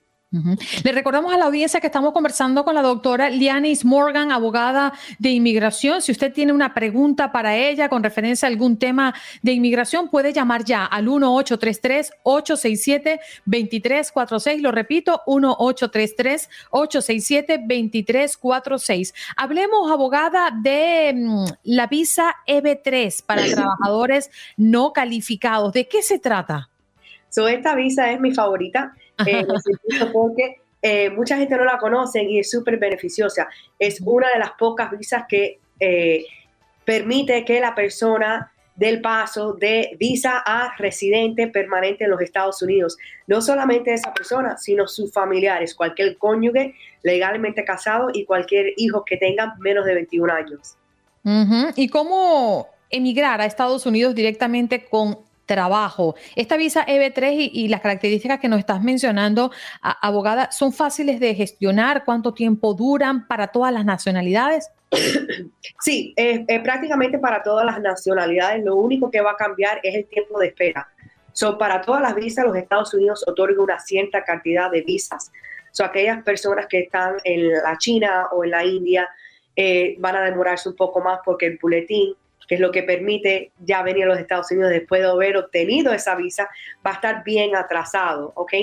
Le recordamos a la audiencia que estamos conversando con la doctora Lianis Morgan, abogada de inmigración. Si usted tiene una pregunta para ella con referencia a algún tema de inmigración, puede llamar ya al 1833-867-2346. Lo repito, 1833-867-2346. Hablemos, abogada, de mm, la visa EB3 para trabajadores no calificados. ¿De qué se trata? So, esta visa es mi favorita eh, porque eh, mucha gente no la conoce y es súper beneficiosa. Es una de las pocas visas que eh, permite que la persona del paso de visa a residente permanente en los Estados Unidos. No solamente esa persona, sino sus familiares, cualquier cónyuge legalmente casado y cualquier hijo que tenga menos de 21 años. ¿Y cómo emigrar a Estados Unidos directamente con trabajo. Esta visa EB3 y, las características que nos estás mencionando, abogada, ¿son fáciles de gestionar? ¿Cuánto tiempo duran para todas las nacionalidades? Sí, prácticamente para todas las nacionalidades. Lo único que va a cambiar es el tiempo de espera. So, para todas las visas, los Estados Unidos otorgan una cierta cantidad de visas. So, aquellas personas que están en la China o en la India eh, van a demorarse un poco más porque el boletín que es lo que permite ya venir a los Estados Unidos después de haber obtenido esa visa, va a estar bien atrasado, ¿ok?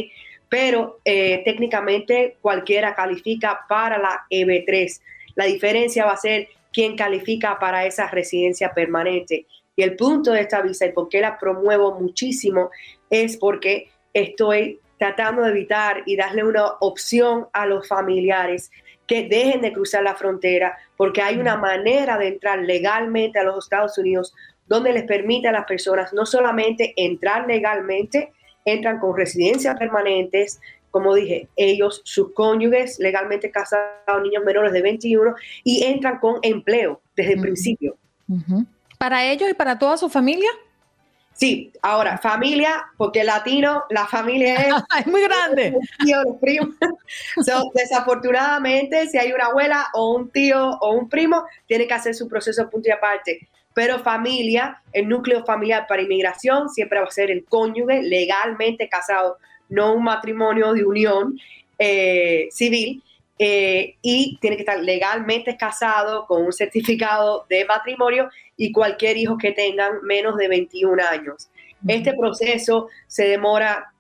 Pero eh, técnicamente cualquiera califica para la EB3. La diferencia va a ser quién califica para esa residencia permanente. Y el punto de esta visa y por qué la promuevo muchísimo es porque estoy tratando de evitar y darle una opción a los familiares que dejen de cruzar la frontera, porque hay una manera de entrar legalmente a los Estados Unidos donde les permite a las personas no solamente entrar legalmente, entran con residencias permanentes, como dije, ellos, sus cónyuges legalmente casados, niños menores de 21, y entran con empleo desde el principio. ¿Para ellos y para toda su familia? Sí, ahora, familia, porque latino, la familia es, muy grande. Tío, los primos. desafortunadamente, si hay una abuela o un tío o un primo, tiene que hacer su proceso punto y aparte. Pero familia, el núcleo familiar para inmigración siempre va a ser el cónyuge legalmente casado, no un matrimonio de unión eh, civil. Eh, y tiene que estar legalmente casado con un certificado de matrimonio y cualquier hijo que tengan menos de 21 años. Este proceso se demora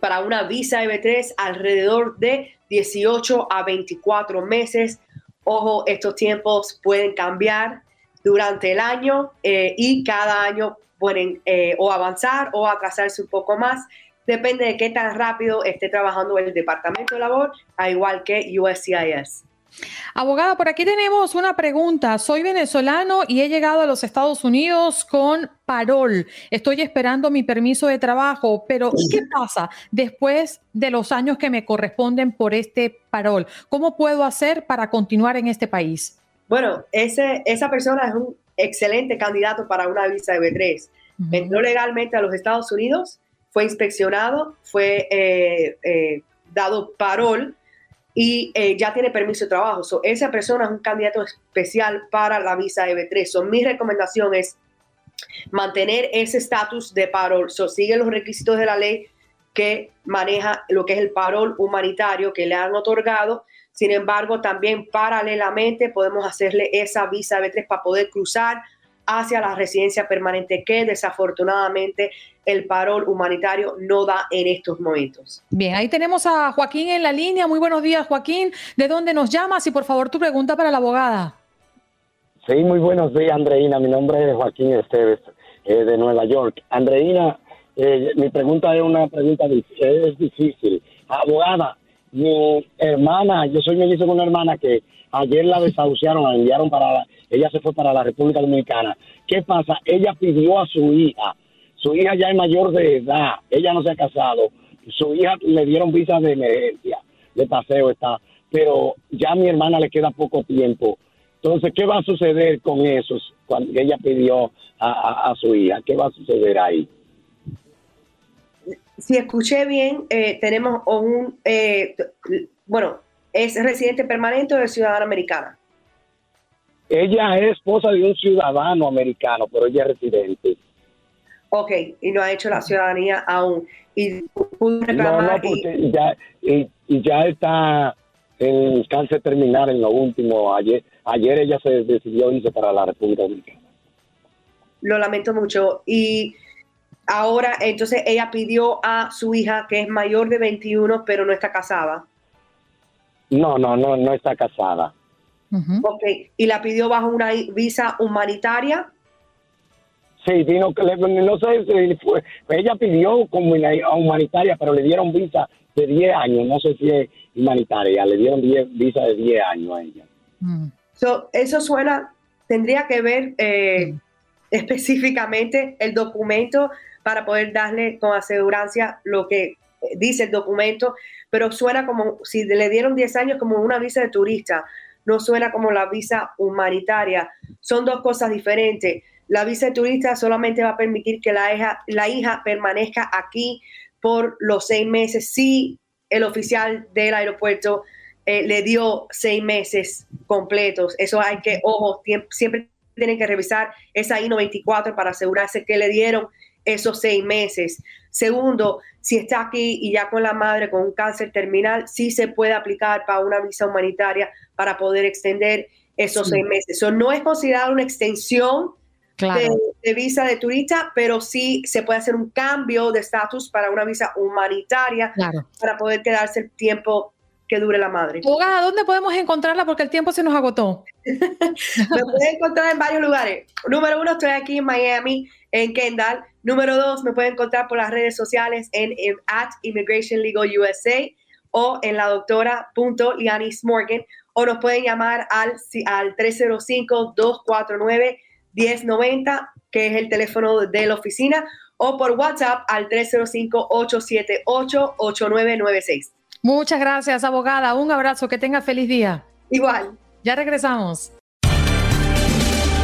para una visa EB3 alrededor de 18 a 24 meses. Ojo, estos tiempos pueden cambiar durante el año eh, y cada año pueden eh, o avanzar o atrasarse un poco más depende de qué tan rápido esté trabajando el Departamento de Labor, a igual que USCIS. Abogada, por aquí tenemos una pregunta. Soy venezolano y he llegado a los Estados Unidos con parol. Estoy esperando mi permiso de trabajo, pero ¿qué pasa después de los años que me corresponden por este parol? ¿Cómo puedo hacer para continuar en este país? Bueno, ese, esa persona es un excelente candidato para una visa de B3. Entró legalmente a los Estados Unidos, fue inspeccionado, fue eh, eh, dado parol y eh, ya tiene permiso de trabajo. So, esa persona es un candidato especial para la visa EB3. So, mi recomendación es mantener ese estatus de parol. So, sigue los requisitos de la ley que maneja lo que es el parol humanitario que le han otorgado. Sin embargo, también paralelamente podemos hacerle esa visa B3 para poder cruzar hacia la residencia permanente que desafortunadamente el parol humanitario no da en estos momentos. Bien, ahí tenemos a Joaquín en la línea. Muy buenos días, Joaquín. ¿De dónde nos llamas? Y por favor, tu pregunta para la abogada. Sí, muy buenos días, Andreina. Mi nombre es Joaquín Esteves, eh, de Nueva York. Andreina, eh, mi pregunta es una pregunta es difícil. Abogada, mi hermana, yo soy mellizo con una hermana que ayer la desahuciaron, la enviaron para, ella se fue para la República Dominicana. ¿Qué pasa? Ella pidió a su hija, su hija ya es mayor de edad, ella no se ha casado, su hija le dieron visa de emergencia, de paseo está, pero ya a mi hermana le queda poco tiempo. Entonces, ¿qué va a suceder con eso cuando ella pidió a su hija? ¿Qué va a suceder ahí? si escuché bien, eh, tenemos un, eh, bueno, ¿es residente permanente o es ciudadana americana? Ella es esposa de un ciudadano americano, pero ella es residente. Ok, y no ha hecho la ciudadanía aún. Y no, no, porque ya, y, ya está en cáncer terminal en lo último. Ayer, ayer ella se decidió irse para la República Dominicana. Lo lamento mucho. Y Ahora, entonces ella pidió a su hija, que es mayor de 21, pero no está casada. No, no, no, no está casada. Ok, ¿y la pidió bajo una visa humanitaria? Sí, vino, no sé si fue, ella pidió como humanitaria, pero le dieron visa de 10 años, no sé si es humanitaria, le dieron visa de 10 años a ella. eso suena, tendría que ver eh, específicamente el documento para poder darle con asegurancia lo que dice el documento, pero suena como si le dieron 10 años como una visa de turista, no suena como la visa humanitaria. Son dos cosas diferentes. La visa de turista solamente va a permitir que la hija, la hija permanezca aquí por los seis meses si el oficial del aeropuerto eh, le dio seis meses completos. Eso hay que, ojo, siempre tienen que revisar esa I-94 para asegurarse que le dieron esos seis meses. Segundo, si está aquí y ya con la madre con un cáncer terminal, sí se puede aplicar para una visa humanitaria para poder extender esos seis meses. Eso no es considerado una extensión de, visa de turista, pero sí se puede hacer un cambio de estatus para una visa humanitaria para poder quedarse el tiempo que dure la madre. Abogada, ¿dónde podemos encontrarla? Porque el tiempo se nos agotó. Me pueden encontrar en varios lugares. Número uno, estoy aquí en Miami, en Kendall. Número dos, me pueden encontrar por las redes sociales en, at Immigration Legal USA o en la doctora Morgan o nos pueden llamar al, al 305-249-1090, que es el teléfono de la oficina, o por WhatsApp al 305-878-8996. Muchas gracias, abogada. Un abrazo, que tenga feliz día. Igual. Ya regresamos.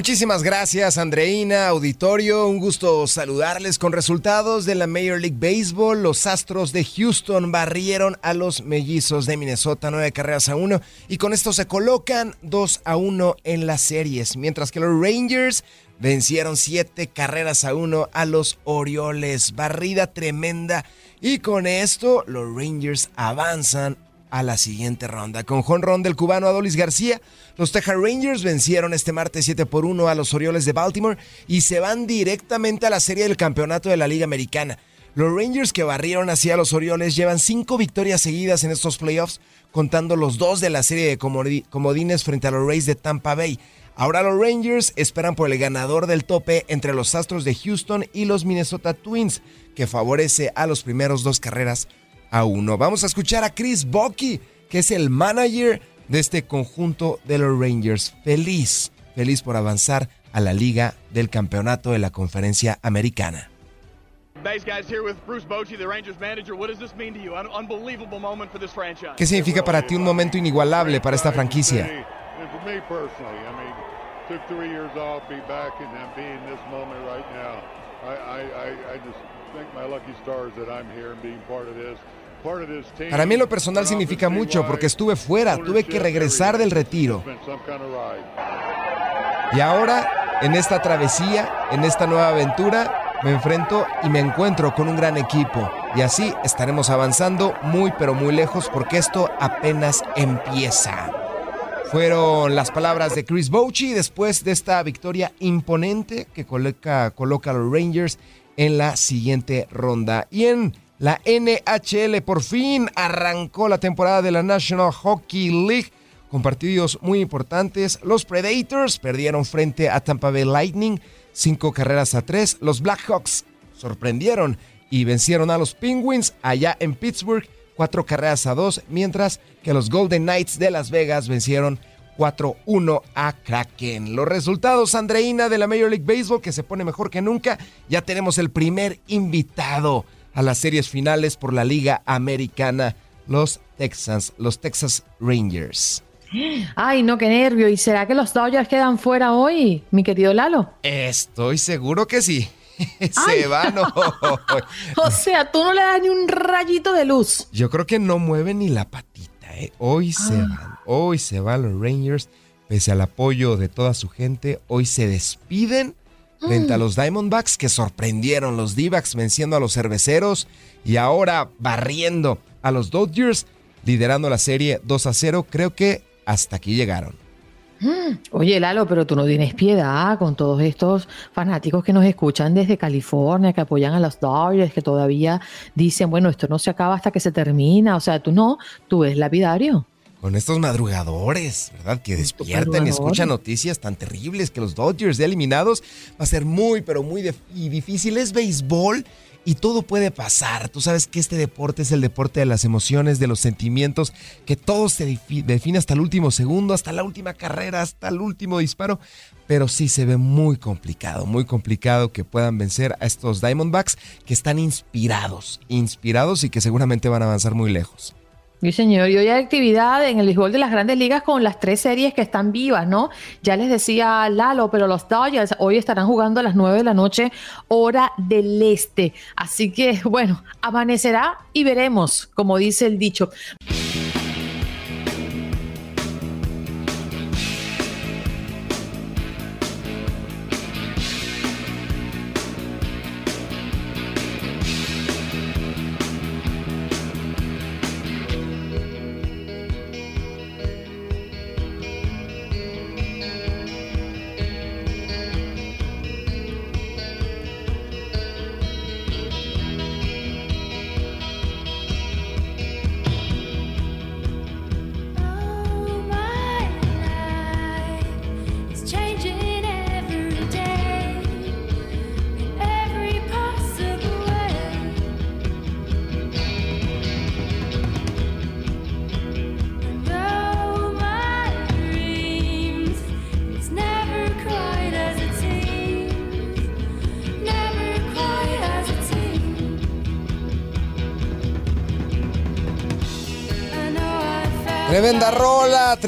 Muchísimas gracias, Andreina, auditorio. Un gusto saludarles con resultados de la Major League Baseball. Los Astros de Houston barrieron a los Mellizos de Minnesota nueve carreras a uno y con esto se colocan 2 a 1 en las series, mientras que los Rangers vencieron siete carreras a uno a los Orioles. Barrida tremenda y con esto los Rangers avanzan a la siguiente ronda. Con jonrón del cubano Adolis García, los Texas Rangers vencieron este martes 7 por 1 a los Orioles de Baltimore y se van directamente a la serie del campeonato de la Liga Americana. Los Rangers que barrieron hacia los Orioles llevan cinco victorias seguidas en estos playoffs, contando los dos de la serie de comodines frente a los Rays de Tampa Bay. Ahora los Rangers esperan por el ganador del tope entre los Astros de Houston y los Minnesota Twins, que favorece a los primeros dos carreras a uno. Vamos a escuchar a Chris Bucky, que es el manager de este conjunto de los Rangers. Feliz, feliz por avanzar a la liga del campeonato de la conferencia americana. ¿Qué significa para ti un momento inigualable para esta franquicia? Para mí lo personal significa mucho porque estuve fuera, tuve que regresar del retiro. Y ahora, en esta travesía, en esta nueva aventura, me enfrento y me encuentro con un gran equipo. Y así estaremos avanzando muy pero muy lejos porque esto apenas empieza. Fueron las palabras de Chris Bouchy después de esta victoria imponente que coloca, coloca a los Rangers en la siguiente ronda. Y en la NHL por fin arrancó la temporada de la National Hockey League con partidos muy importantes. Los Predators perdieron frente a Tampa Bay Lightning cinco carreras a tres. Los Blackhawks sorprendieron y vencieron a los Penguins allá en Pittsburgh cuatro carreras a dos, mientras que los Golden Knights de Las Vegas vencieron 4-1 a Kraken. Los resultados, Andreina, de la Major League Baseball, que se pone mejor que nunca. Ya tenemos el primer invitado a las series finales por la Liga Americana, los Texans, los Texas Rangers. Ay, no, qué nervio. ¿Y será que los Dodgers quedan fuera hoy, mi querido Lalo? Estoy seguro que sí. se van o sea, tú no le das ni un rayito de luz. Yo creo que no mueven ni la patita, ¿eh? Hoy se ah. van. Hoy se van los Rangers. Pese al apoyo de toda su gente, hoy se despiden frente a mm. los Diamondbacks que sorprendieron los d venciendo a los cerveceros y ahora barriendo a los Dodgers, liderando la serie 2 a 0. Creo que hasta aquí llegaron. Oye, Lalo, pero tú no tienes piedad con todos estos fanáticos que nos escuchan desde California, que apoyan a los Dodgers, que todavía dicen, bueno, esto no se acaba hasta que se termina. O sea, tú no, tú eres lapidario. Con estos madrugadores, ¿verdad? Que despiertan y escuchan noticias tan terribles que los Dodgers de eliminados va a ser muy, pero muy difícil. Es béisbol y todo puede pasar. Tú sabes que este deporte es el deporte de las emociones, de los sentimientos, que todo se define hasta el último segundo, hasta la última carrera, hasta el último disparo. Pero sí se ve muy complicado, muy complicado que puedan vencer a estos Diamondbacks que están inspirados, inspirados y que seguramente van a avanzar muy lejos. Sí, señor. Y hoy hay actividad en el béisbol de las grandes ligas con las tres series que están vivas, ¿no? Ya les decía Lalo, pero los Dodgers hoy estarán jugando a las 9 de la noche, hora del este. Así que, bueno, amanecerá y veremos, como dice el dicho.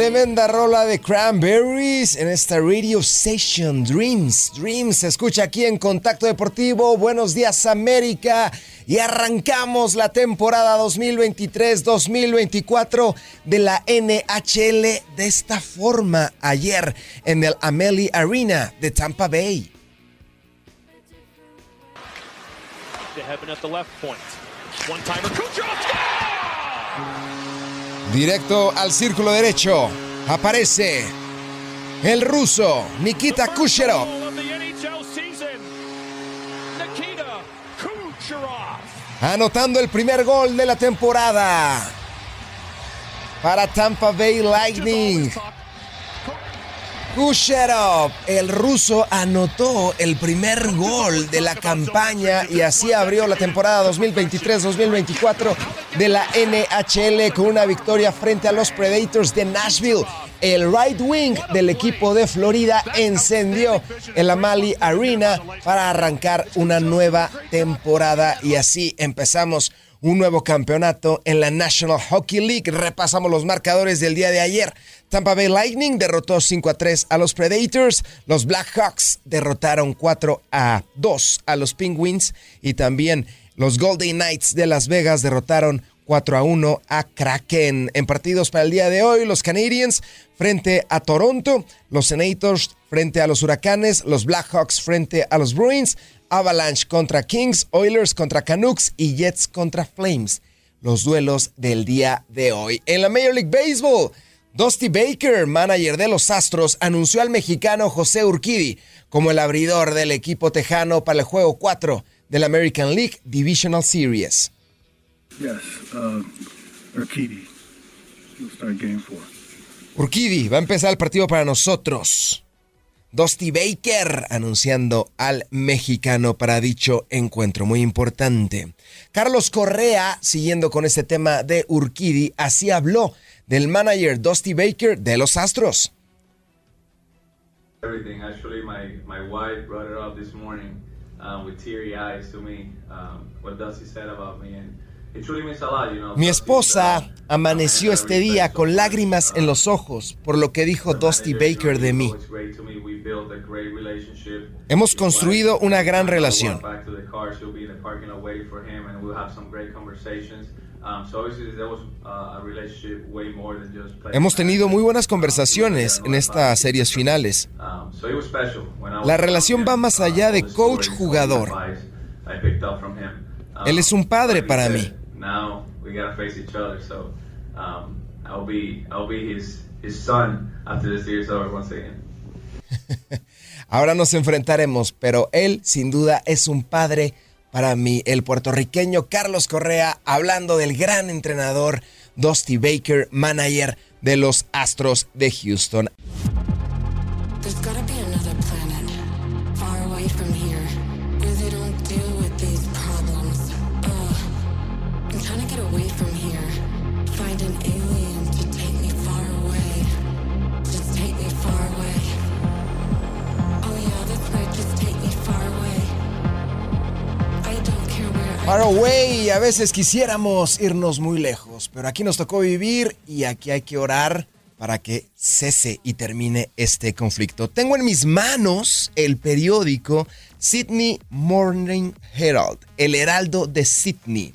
Tremenda rola de Cranberries en esta Radio Session Dreams. Dreams se escucha aquí en Contacto Deportivo. Buenos días América. Y arrancamos la temporada 2023-2024 de la NHL de esta forma ayer en el Amelie Arena de Tampa Bay. Directo al círculo derecho. Aparece el ruso Nikita Kucherov. anotando el primer gol de la temporada para Tampa Bay Lightning. El ruso, anotó el primer gol de la campaña y así abrió la temporada 2023-2024 de la NHL con una victoria frente a los Predators de Nashville. El right wing del equipo de Florida encendió el Amali Arena para arrancar una nueva temporada y así empezamos un nuevo campeonato en la National Hockey League. Repasamos los marcadores del día de ayer. Tampa Bay Lightning derrotó 5 a 3 a los Predators. Los Blackhawks derrotaron 4 a 2 a los Penguins. Y también los Golden Knights de Las Vegas derrotaron 4 a 1 a Kraken. En partidos para el día de hoy, los Canadiens frente a Toronto, los Senators frente a los Huracanes, los Blackhawks frente a los Bruins, Avalanche contra Kings, Oilers contra Canucks y Jets contra Flames. Los duelos del día de hoy. En la Major League Baseball, Dusty Baker, manager de los Astros, anunció al mexicano José Urquidi como el abridor del equipo tejano para el juego 4 de la American League Divisional Series. Yes, uh, game Urquidi va a empezar el partido para nosotros. Dusty Baker anunciando al mexicano para dicho encuentro muy importante. Carlos Correa, siguiendo con este tema de Urquidi, así habló del manager Dusty Baker de los Astros. Everything. Actually, my, wife brought it this morning uh, with teary eyes to me, um, what Dusty said about me. And Mi esposa amaneció este día con lágrimas en los ojos por lo que dijo Dusty Baker de mí. Hemos construido una gran relación. Hemos tenido muy buenas conversaciones en estas series finales. La relación va más allá de coach-jugador. Él es un padre para mí we gotta face each other. So um, I'll be I'll be his his son after this year's over once again. Ahora nos enfrentaremos, pero él sin duda es un padre para mí, el puertorriqueño Carlos Correa, hablando del gran entrenador Dusty Baker, manager de los Astros de Houston. Far away, a veces quisiéramos irnos muy lejos, pero aquí nos tocó vivir y aquí hay que orar para que cese y termine este conflicto. Tengo en mis manos el periódico Sydney Morning Herald, el Heraldo de Sydney,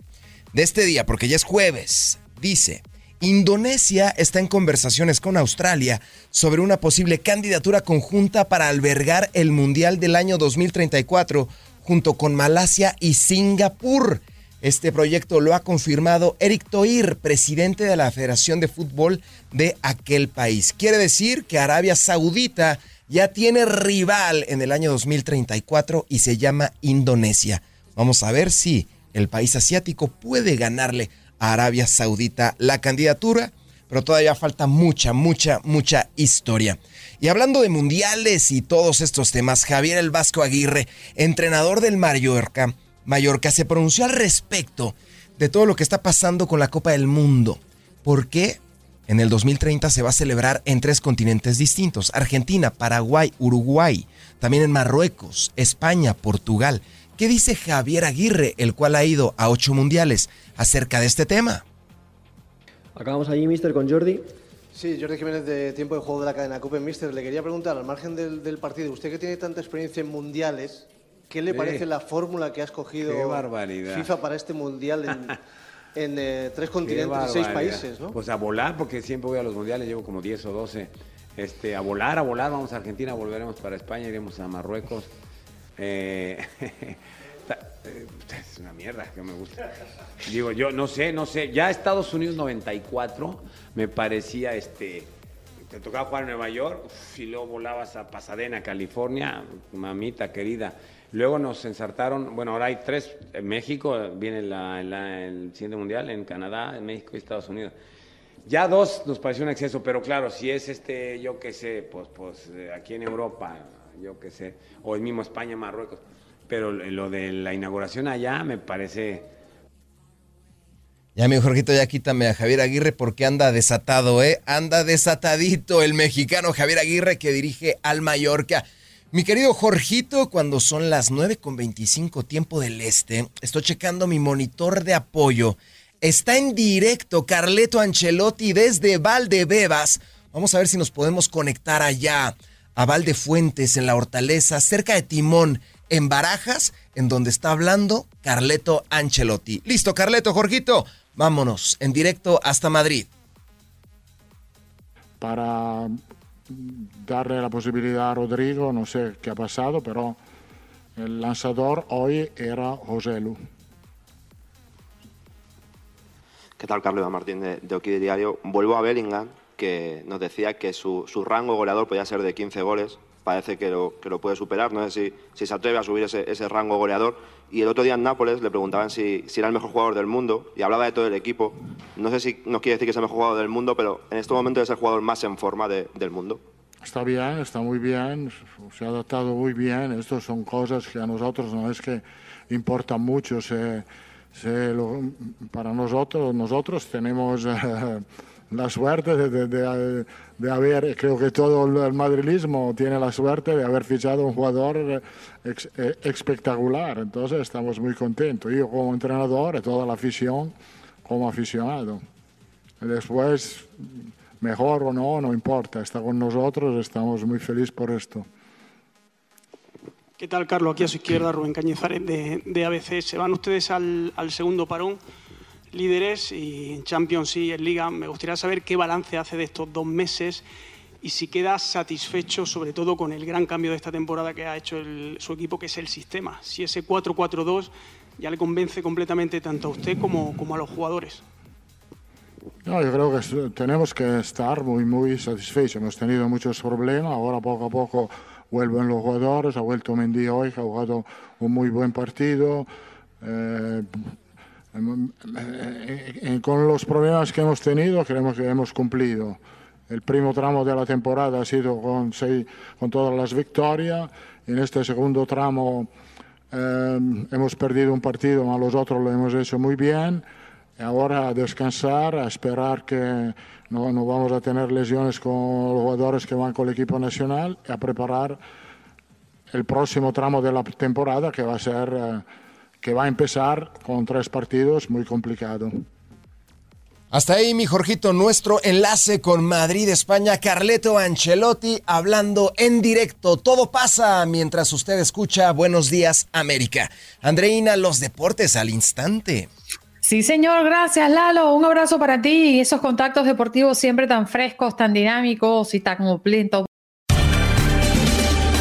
de este día, porque ya es jueves. Dice, Indonesia está en conversaciones con Australia sobre una posible candidatura conjunta para albergar el Mundial del año 2034 junto con Malasia y Singapur. Este proyecto lo ha confirmado Eric Toir, presidente de la Federación de Fútbol de aquel país. Quiere decir que Arabia Saudita ya tiene rival en el año 2034 y se llama Indonesia. Vamos a ver si el país asiático puede ganarle a Arabia Saudita la candidatura, pero todavía falta mucha, mucha, mucha historia. Y hablando de mundiales y todos estos temas, Javier El Vasco Aguirre, entrenador del Mallorca, Mallorca se pronunció al respecto de todo lo que está pasando con la Copa del Mundo. ¿Por qué? En el 2030 se va a celebrar en tres continentes distintos, Argentina, Paraguay, Uruguay, también en Marruecos, España, Portugal. ¿Qué dice Javier Aguirre, el cual ha ido a ocho mundiales, acerca de este tema? Acabamos allí, mister, con Jordi. Sí, Jordi Jiménez de Tiempo de Juego de la cadena Copen Mister. Le quería preguntar, al margen del, partido, usted que tiene tanta experiencia en mundiales, ¿qué le parece la fórmula que ha escogido FIFA para este mundial en, eh, tres continentes y seis países? ¿no? Pues a volar, porque siempre voy a los mundiales, llevo como 10 o 12. Este, a volar, a volar, vamos a Argentina, volveremos para España, iremos a Marruecos. Eh, es una mierda que me gusta. Digo, yo no sé, no sé. Ya Estados Unidos 94 me parecía este te tocaba jugar en Nueva York y luego volabas a Pasadena, California, mamita querida. Luego nos ensartaron, bueno, ahora hay tres, en México viene el siguiente mundial, en Canadá, en México y Estados Unidos. Ya dos nos pareció un exceso, pero claro, si es este, yo qué sé, pues, pues eh, aquí en Europa, yo qué sé, o el mismo España, Marruecos. Pero lo de la inauguración allá me parece ya, mi Jorgito, ya quítame a Javier Aguirre porque anda desatado, ¿eh? Anda desatadito el mexicano Javier Aguirre que dirige al Mallorca. Mi querido Jorgito, cuando son las 9 con 25 tiempo del este, estoy checando mi monitor de apoyo. Está en directo Carleto Ancelotti desde Valdebebas. Vamos a ver si nos podemos conectar allá a Valdefuentes en la Hortaleza, cerca de Timón, en Barajas, en donde está hablando Carleto Ancelotti. Listo, Carleto, Jorgito. Vámonos en directo hasta Madrid. Para darle la posibilidad a Rodrigo, no sé qué ha pasado, pero el lanzador hoy era José Lu. ¿Qué tal, Carlos Martín de, de Diario? Vuelvo a Bellingham, que nos decía que su, su rango goleador podía ser de 15 goles parece que lo, que lo puede superar. No sé si, si se atreve a subir ese, ese, rango goleador. Y el otro día en Nápoles le preguntaban si, si, era el mejor jugador del mundo y hablaba de todo el equipo. No sé si nos quiere decir que es el mejor jugador del mundo, pero en este momento es el jugador más en forma de, del mundo. Está bien, está muy bien, se ha adaptado muy bien. Estas son cosas que a nosotros no es que importan mucho. Se, se para nosotros, nosotros tenemos... la suerte de, de, haber, creo que todo el madrilismo tiene la suerte de haber fichado un jugador eh, eh, espectacular. Entonces estamos muy contentos. Yo como entrenador toda la afición como aficionado. Después, mejor o no, no importa. Está con nosotros, estamos muy felices por esto. ¿Qué tal, Carlos? Aquí a su izquierda, Rubén Cañizares de, de ABC. Se van ustedes al segundo parón líderes y en Champions y en Liga. Me gustaría saber qué balance hace de estos dos meses y si queda satisfecho sobre todo con el gran cambio de esta temporada que ha hecho su equipo, que es el sistema. Si ese 4-4-2 ya le convence completamente tanto a usted como, como a los jugadores. No, yo creo que tenemos que estar muy, muy satisfechos. Hemos tenido muchos problemas, ahora poco a poco vuelven los jugadores, ha vuelto Mendy hoy, ha jugado un muy buen partido. Eh, con los problemas que hemos tenido, creemos que hemos cumplido. El primer tramo de la temporada ha sido con, seis, con todas las victorias. En este segundo tramo eh, hemos perdido un partido, pero los otros lo hemos hecho muy bien. Ahora a descansar, a esperar que no, no, vamos a tener lesiones con los jugadores que van con el equipo nacional a preparar el próximo tramo de la temporada que va a ser que va a empezar con tres partidos muy complicado. Hasta ahí, mi Jorgito, nuestro enlace con Madrid, España. Carleto Ancelotti hablando en directo. Todo pasa mientras usted escucha Buenos Días, América. Andreina, los deportes al instante. Sí, señor, gracias, Lalo. Un abrazo para ti y esos contactos deportivos siempre tan frescos, tan dinámicos y tan completos.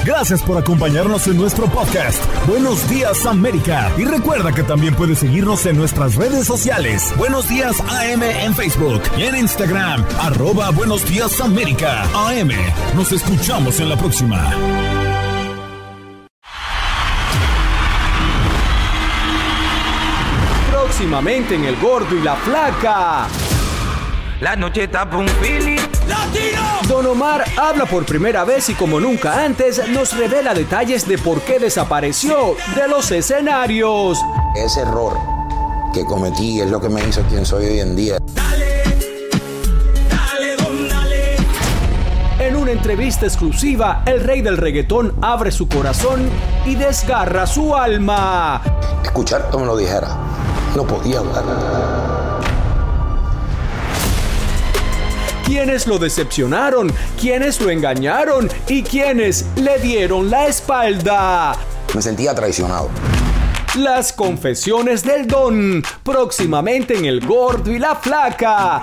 Gracias por acompañarnos en nuestro podcast. Buenos días América. Y recuerda que también puedes seguirnos en nuestras redes sociales. Buenos días AM en Facebook y en Instagram. Arroba Buenos días América. AM. Nos escuchamos en la próxima. Próximamente en El Gordo y la Flaca. La noche tapa un. ¡Latino! Don Omar habla por primera vez y como nunca antes nos revela detalles de por qué desapareció de los escenarios. Ese error que cometí es lo que me hizo quien soy hoy en día. Dale, dale, don, dale. En una entrevista exclusiva, el rey del reggaetón abre su corazón y desgarra su alma. Escuchar como lo dijera, no podía hablar. Quiénes lo decepcionaron, quiénes lo engañaron y quiénes le dieron la espalda. Me sentía traicionado. Las confesiones del don, próximamente en El Gordo y la Flaca.